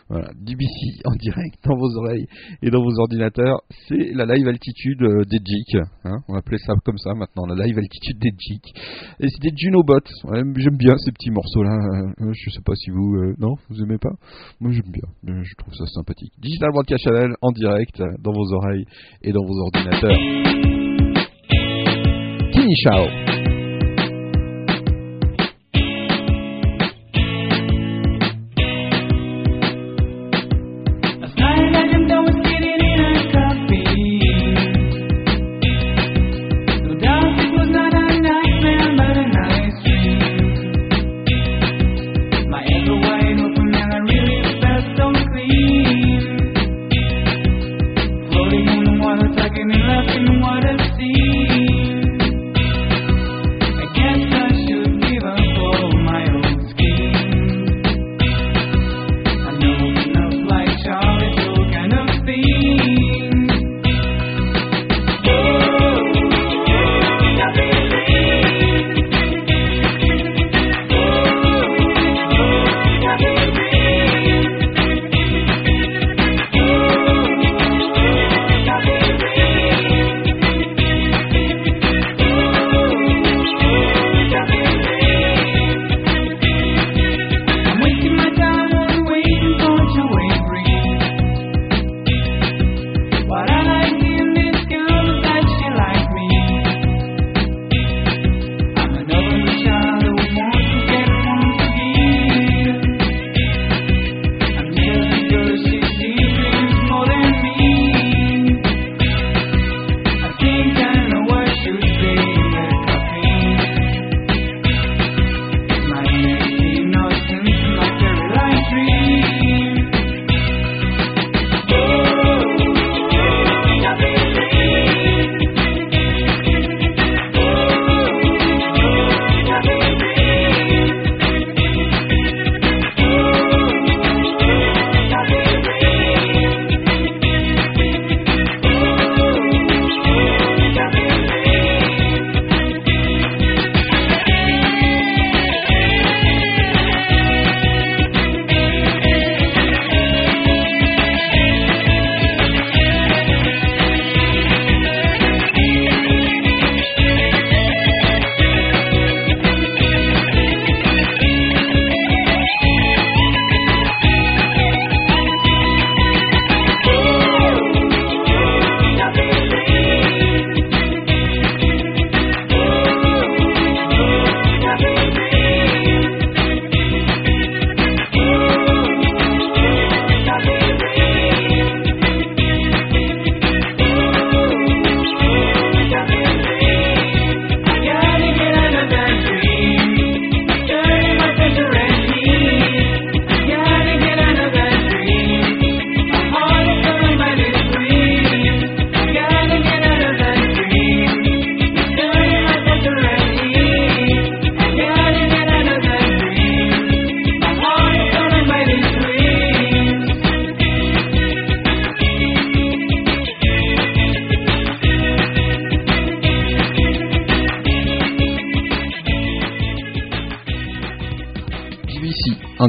Voilà, DBC en direct dans vos oreilles et dans vos ordinateurs, c'est la live altitude euh, des Jik. Hein, on appelait ça comme ça maintenant, la live altitude des Jik. Et c'est des Junobots. J'aime bien ces petits morceaux-là. Euh, je sais pas si vous, euh, non, vous aimez pas? Moi j'aime bien. Je trouve ça sympathique. Digital Broadcast Channel en direct dans vos oreilles et dans vos ordinateurs. 进手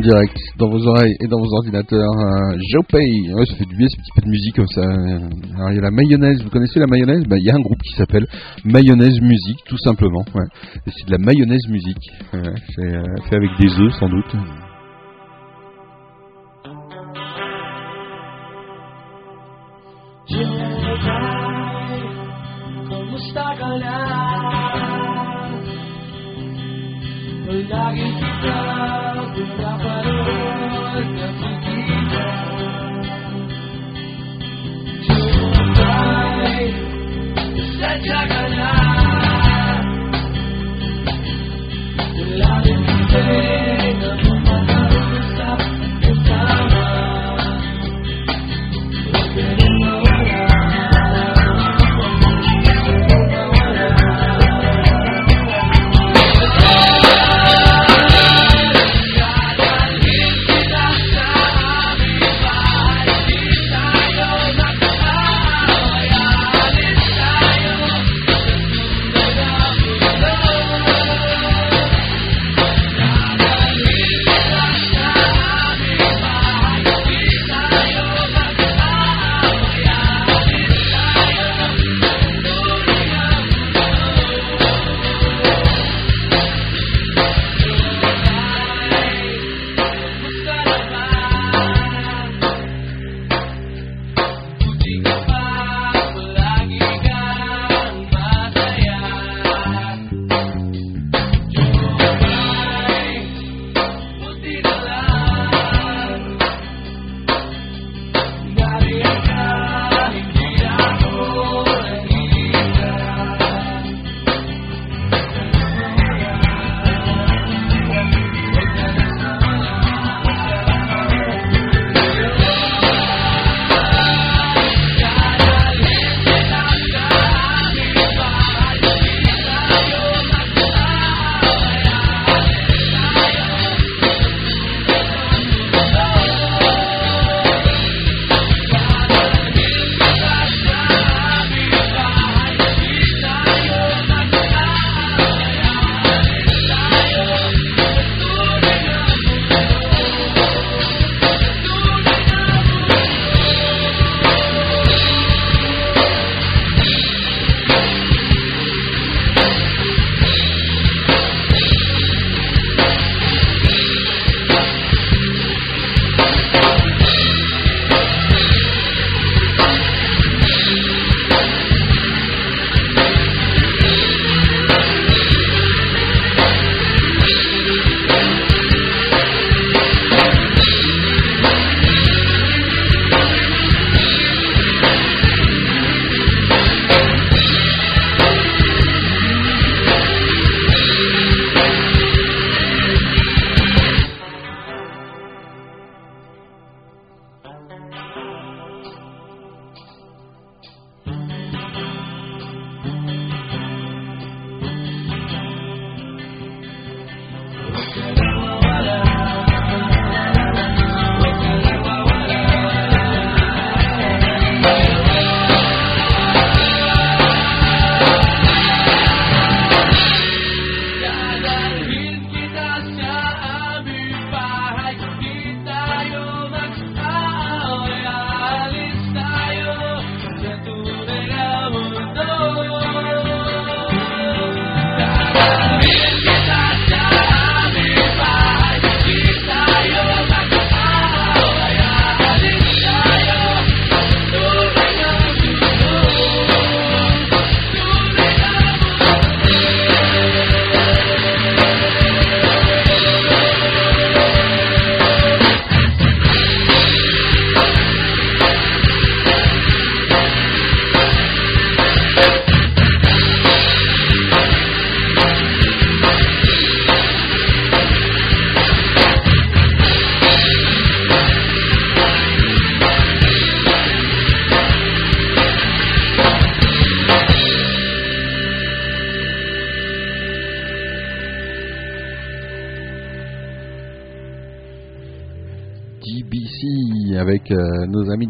direct dans vos oreilles et dans vos ordinateurs. Euh, Jopay, ouais, ça fait du bien ce petit peu de musique comme ça. Alors il y a la mayonnaise, vous connaissez la mayonnaise? Bah, Il y a un groupe qui s'appelle Mayonnaise Musique, tout simplement. C'est de la mayonnaise musique. C'est euh, fait avec des œufs sans doute.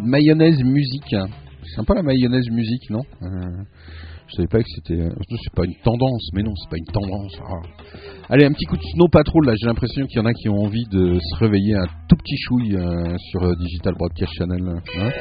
mayonnaise musique. C'est sympa la mayonnaise musique, non? Euh, je savais pas que c'était. Euh, c'est pas une tendance, mais non, c'est pas une tendance. Ah. Allez, un petit coup de Snow Patrol là. J'ai l'impression qu'il y en a qui ont envie de se réveiller un tout petit chouille euh, sur Digital Broadcast Channel. Hein.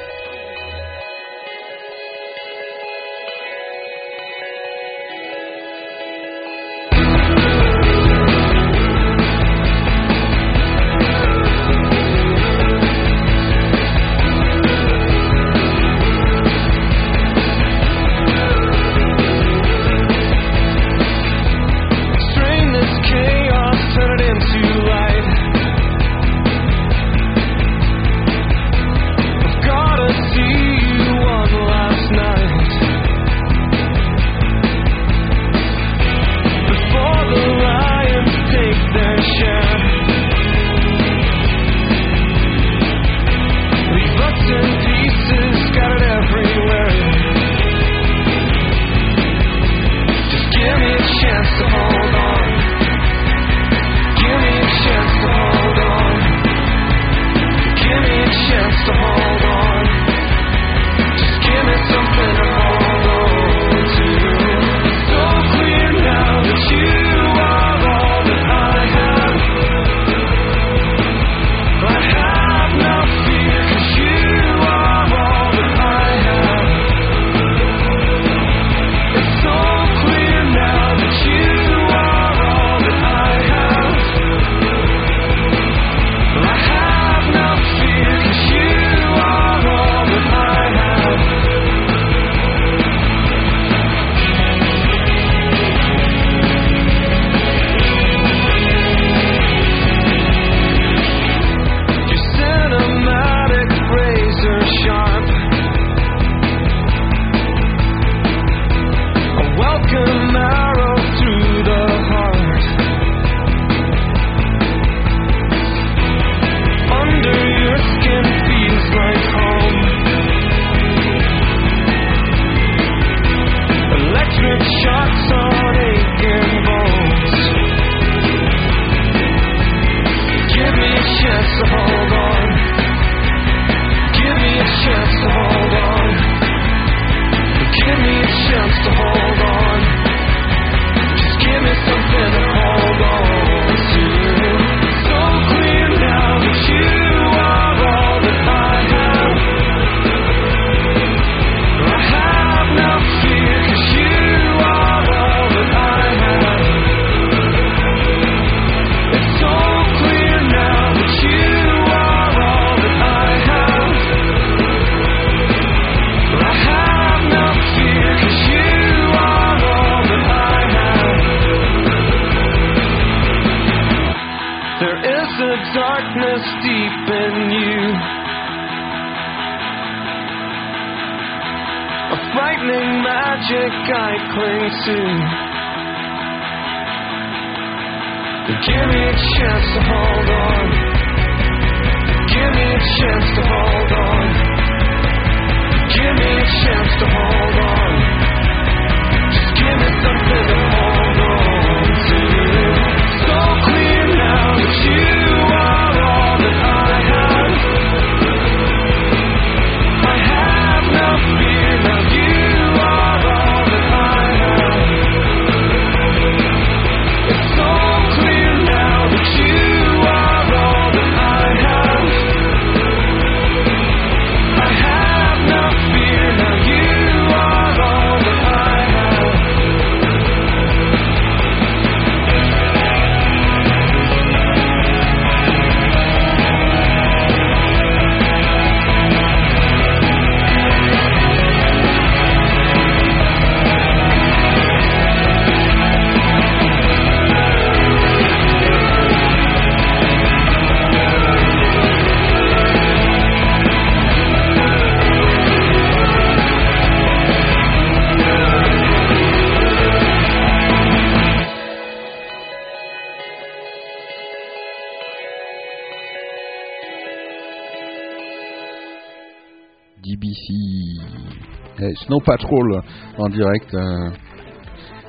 Snow Patrol en direct. Euh,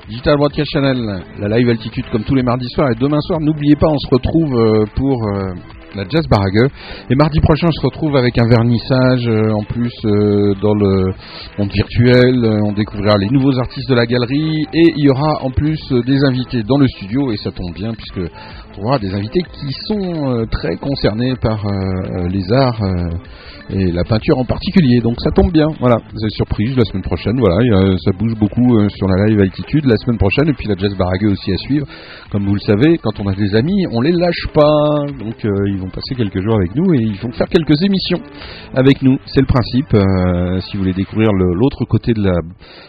Digital Broadcast Channel, la live altitude comme tous les mardis soirs. Et demain soir, n'oubliez pas, on se retrouve euh, pour euh, la Jazz Barague. Et mardi prochain, on se retrouve avec un vernissage en plus dans le monde virtuel. Euh, on découvrira les nouveaux artistes de la galerie et il y aura en plus euh, des invités dans le studio et ça tombe bien puisque on trouvera des invités qui sont euh, très concernés par les arts et la peinture en particulier. Donc ça tombe bien. Voilà, vous avez surprise la semaine prochaine. Voilà, ça bouge beaucoup sur la live altitude la semaine prochaine et puis la Jazz Barague aussi à suivre. Comme vous le savez, quand on a des amis, on les lâche pas. Donc ils vont passer quelques jours avec nous et ils vont faire quelques émissions avec nous. C'est le principe. Si vous voulez découvrir le- l'autre côté de la,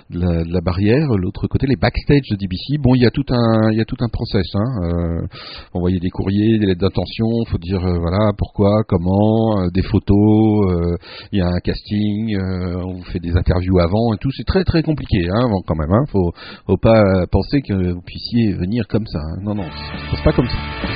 de la, barrière, l'autre côté, les backstage de DBC, bon, il y a tout un, il y a tout un process. Hein. Euh, envoyer des courriers, des lettres d'intention, faut dire euh, voilà pourquoi, comment, euh, des photos, il y a un casting, on vous fait des interviews avant et tout. C'est très très compliqué hein, quand même. Hein. Faut, faut pas penser que vous puissiez venir comme ça. hein. Non non, ça se pas comme ça.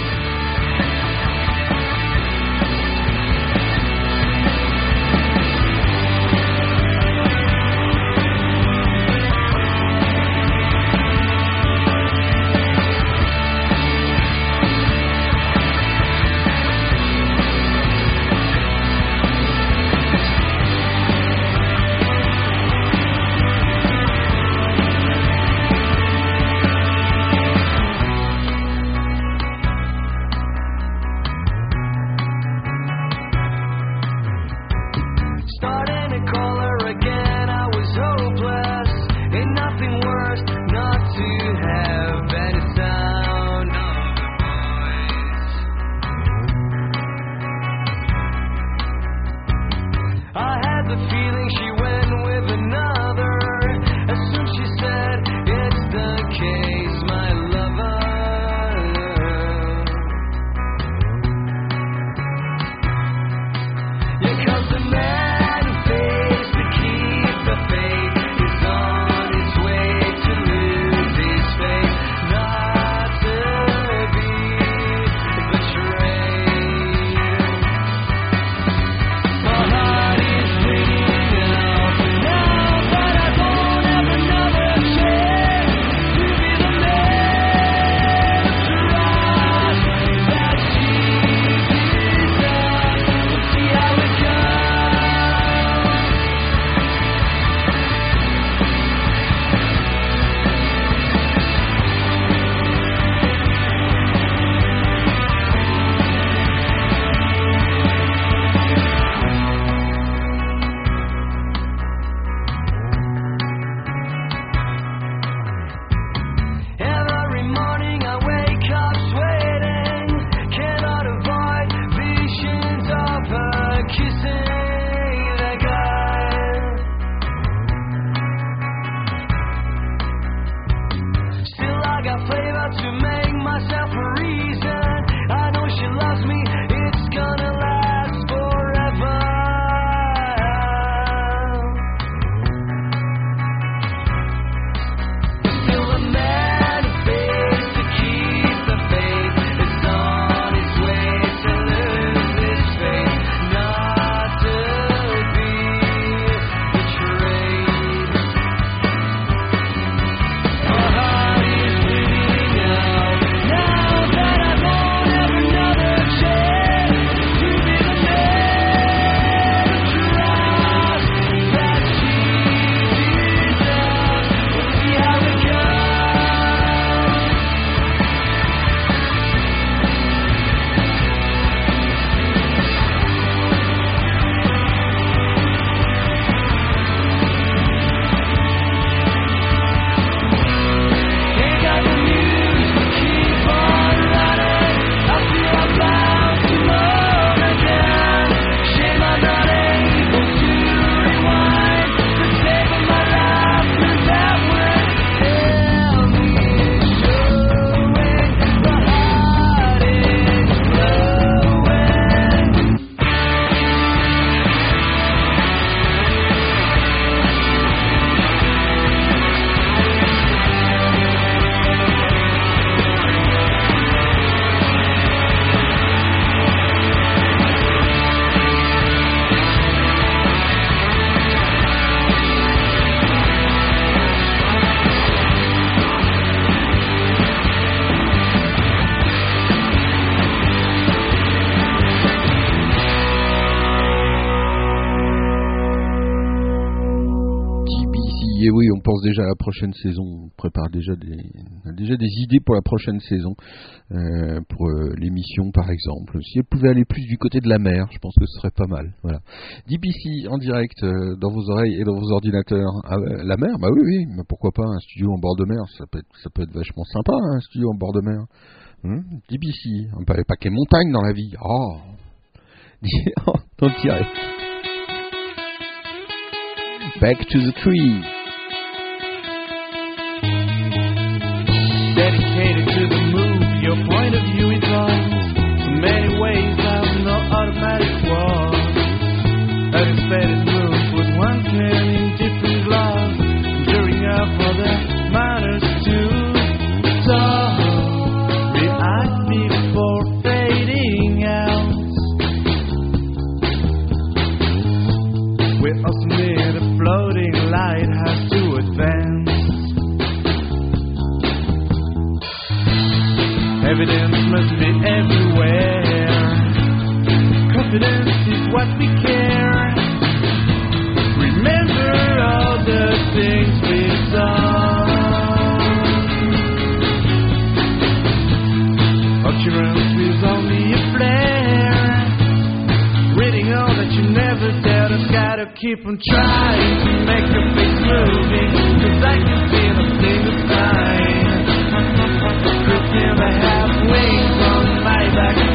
Prochaine saison, on prépare déjà des, déjà des idées pour la prochaine saison, euh, pour euh, l'émission par exemple. Si elle pouvait aller plus du côté de la mer, je pense que ce serait pas mal. Voilà. DBC en direct euh, dans vos oreilles et dans vos ordinateurs. Ah, la mer, bah oui, oui, mais pourquoi pas un studio en bord de mer, ça peut être, ça peut être vachement sympa, un studio en bord de mer. Hum, DBC, on pas pas qu'il y montagne dans la vie. Oh, [LAUGHS] en direct. Back to the tree. Point of view is wrong. In many ways, I'm no automatic war. Expected move with one can in different gloves. During up other matters too. So, react before fading out. We also need a floating light Evidence must be everywhere. Confidence is what we care. Remember all the things we've done. Occurrence is only a flare. Reading all that you never dared, I've gotta keep on trying to make your face moving. Cause I can feel back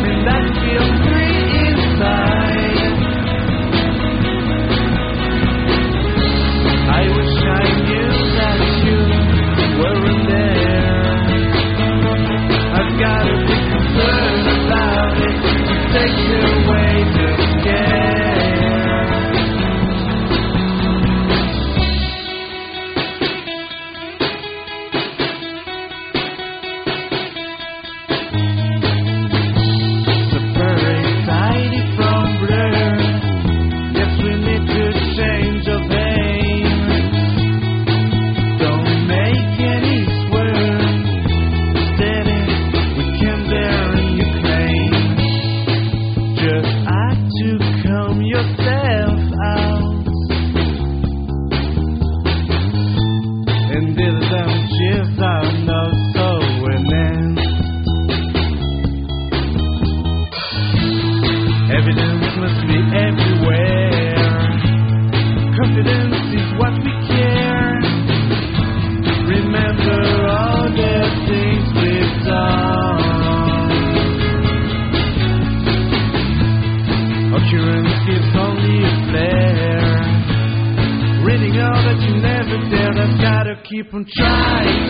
from trying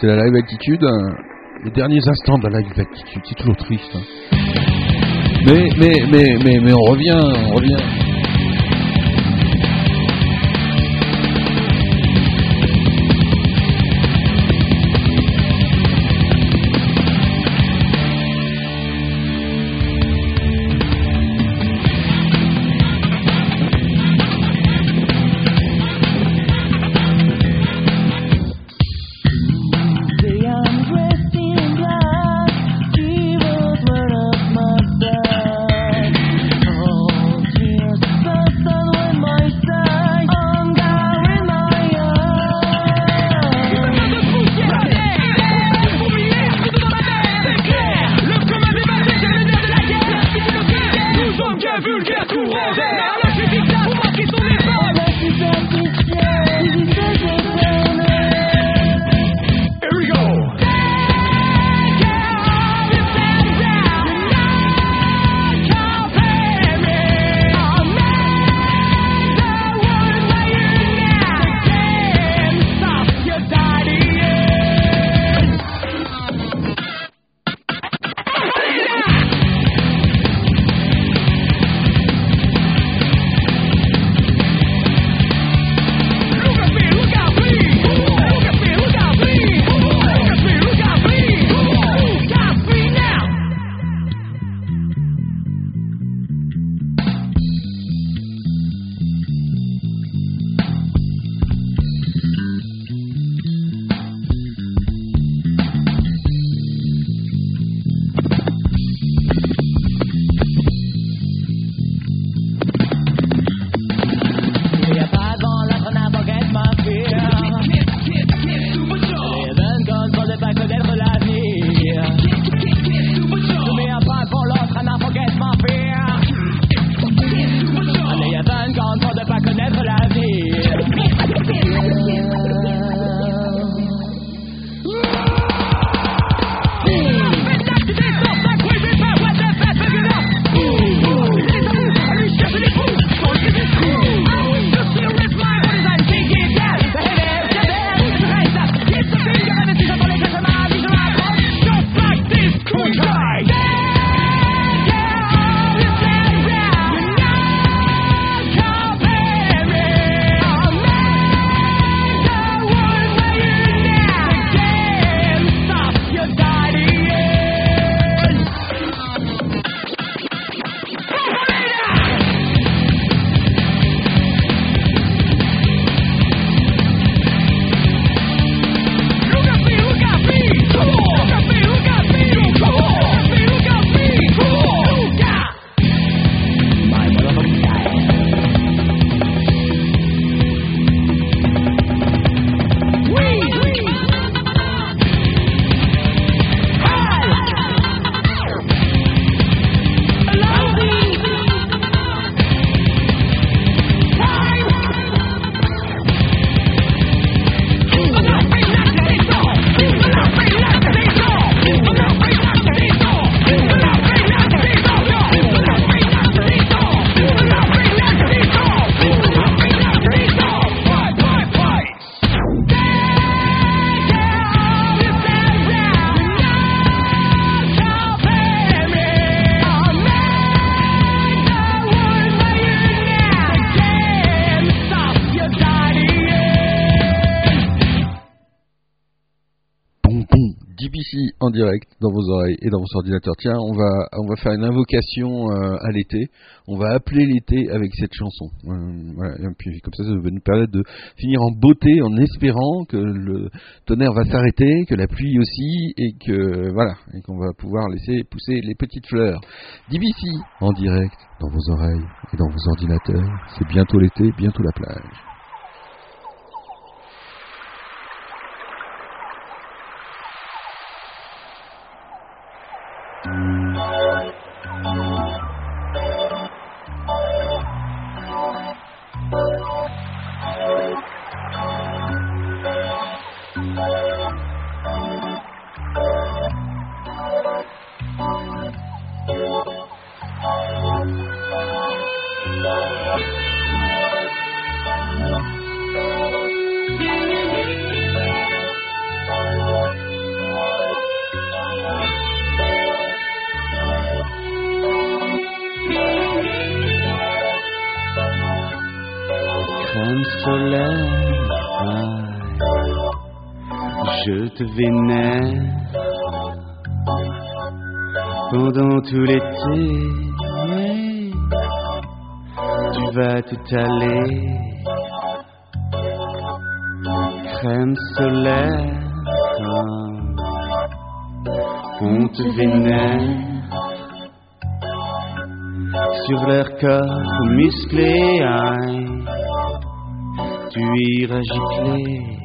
C'est la live attitude. Les derniers instants de la live attitude, c'est toujours triste. hein. Mais, mais, mais, mais, mais on revient, on revient. Dans vos oreilles et dans vos ordinateurs. Tiens, on va, on va faire une invocation euh, à l'été. On va appeler l'été avec cette chanson. Euh, comme ça, ça va nous permettre de finir en beauté, en espérant que le tonnerre va s'arrêter, que la pluie aussi, et que voilà, et qu'on va pouvoir laisser pousser les petites fleurs. DBC en direct dans vos oreilles et dans vos ordinateurs. C'est bientôt l'été, bientôt la plage. Thank you. Crème solaire, je te vénère pendant tout l'été. Tu vas tout aller, crème solaire, on te vénère sur leur corps musclé. Tu iras gicler.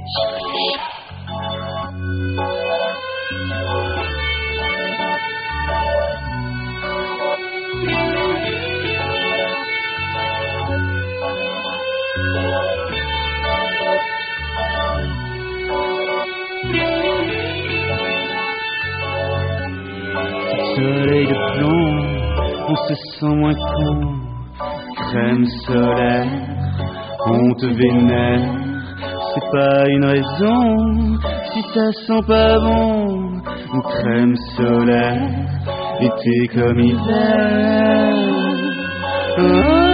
Soleil de plomb, on se sent moins con. Crème solaire, on te vénère, c'est pas une raison. Si ça sent pas bon, une crème solaire, été comme hiver. Tu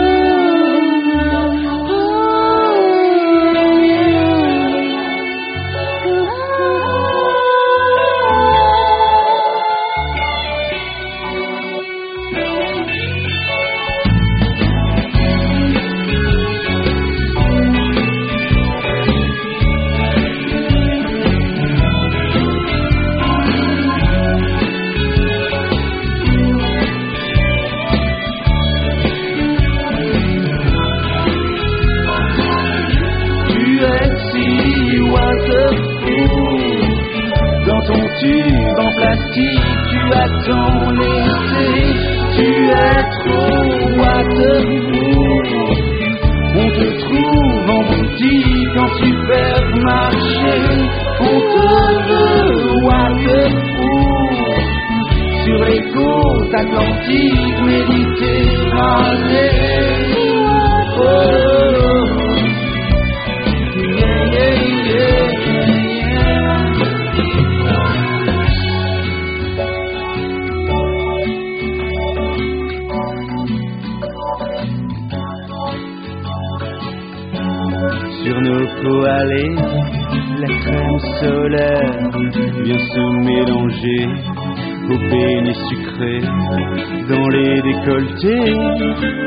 Les décolletés,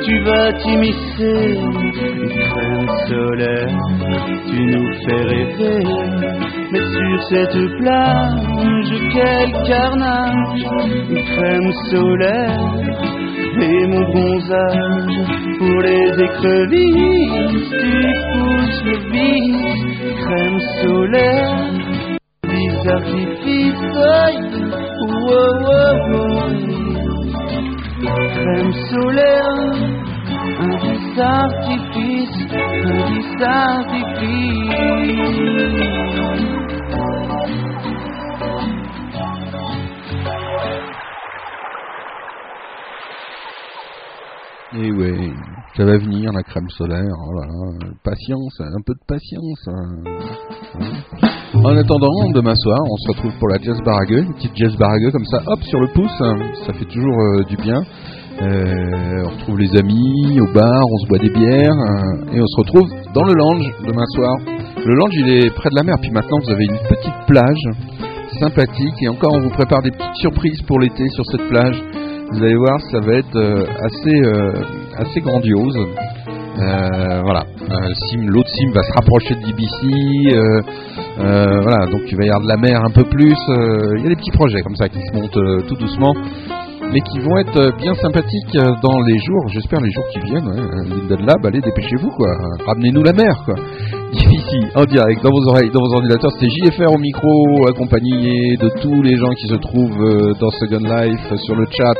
tu vas t'immiscer. Crème solaire, tu nous fais rêver. Mais sur cette plage, quel carnage, crème solaire et mon bronzage pour les écrevisses. Tu pousses le vice, crème solaire, des artifices. wow, wow, wow. Crème solaire, un vis artifice, un vis artifice. Eh Et ouais, ça va venir la crème solaire. Oh là là, patience, un peu de patience. hein. Hein. En attendant, demain soir, on se retrouve pour la jazz barague, une petite jazz barague comme ça, hop sur le pouce, hein. ça fait toujours euh, du bien. Euh, on retrouve les amis au bar, on se boit des bières et on se retrouve dans le lounge demain soir. Le lounge il est près de la mer, puis maintenant vous avez une petite plage. sympathique. Et encore, on vous prépare des petites surprises pour l'été sur cette plage. Vous allez voir, ça va être euh, assez, assez grandiose. Euh, voilà, Euh, l'autre Sim va se rapprocher de DBC. euh, voilà, donc il va y avoir de la mer un peu plus. Il y a des petits projets comme ça qui se montent tout doucement, mais qui vont être bien sympathiques dans les jours, j'espère les jours qui viennent. Euh, Linden Lab, allez, dépêchez-vous quoi. Ramenez-nous la mer quoi. [LAUGHS] Ici, en direct, dans vos oreilles, dans vos ordinateurs, c'était JFR au micro, accompagné de tous les gens qui se trouvent dans Second Life, sur le chat,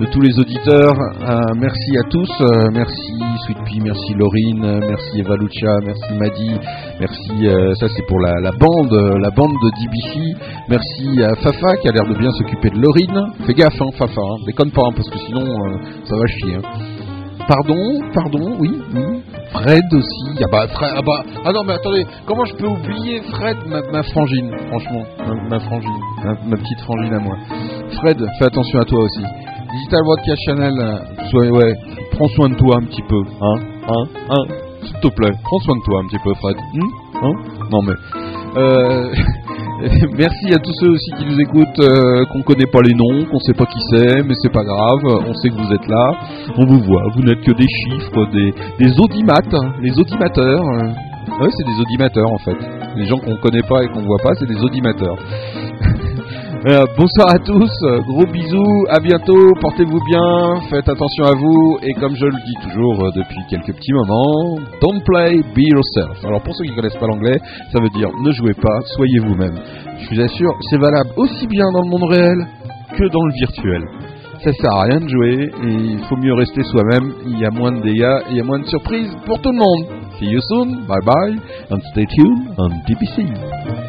de tous les auditeurs. Euh, merci à tous, euh, merci Sweet Pea, merci Laurine, euh, merci Eva Lucia, merci Maddy, merci, ça c'est pour la, bande, la bande de DBC. Merci à Fafa qui a l'air de bien s'occuper de Laurine. Fais gaffe, hein, Fafa, hein, déconne pas, hein, parce que sinon ça va chier. hein. Pardon, pardon, oui, oui. Fred aussi. Ah bah, Fred, ah bah, ah non, mais attendez, comment je peux oublier Fred, ma, ma frangine, franchement, ma, frangine, ma petite frangine à moi. Fred, fais attention à toi aussi. Digital Broadcast Channel, euh, sois, ouais, prends soin de toi un petit peu, hein, hein, hein, s'il te plaît, prends soin de toi un petit peu, Fred. Hum, hein non mais, euh, [LAUGHS] merci à tous ceux aussi qui nous écoutent, euh, qu'on connaît pas les noms, qu'on sait pas qui c'est, mais c'est pas grave, on sait que vous êtes là, on vous voit, vous n'êtes que des chiffres, des, des audimates, hein, les audimateurs. euh. Ouais, c'est des audimateurs en fait. Les gens qu'on connaît pas et qu'on voit pas, c'est des audimateurs. [LAUGHS] Euh, bonsoir à tous, gros bisous, à bientôt, portez-vous bien, faites attention à vous, et comme je le dis toujours euh, depuis quelques petits moments, don't play, be yourself. Alors pour ceux qui connaissent pas l'anglais, ça veut dire ne jouez pas, soyez vous-même. Je vous assure, c'est valable aussi bien dans le monde réel que dans le virtuel. Ça sert à rien de jouer, et il faut mieux rester soi-même, il y a moins de dégâts, il y a moins de surprises pour tout le monde. See you soon, bye bye, and stay tuned on DBC.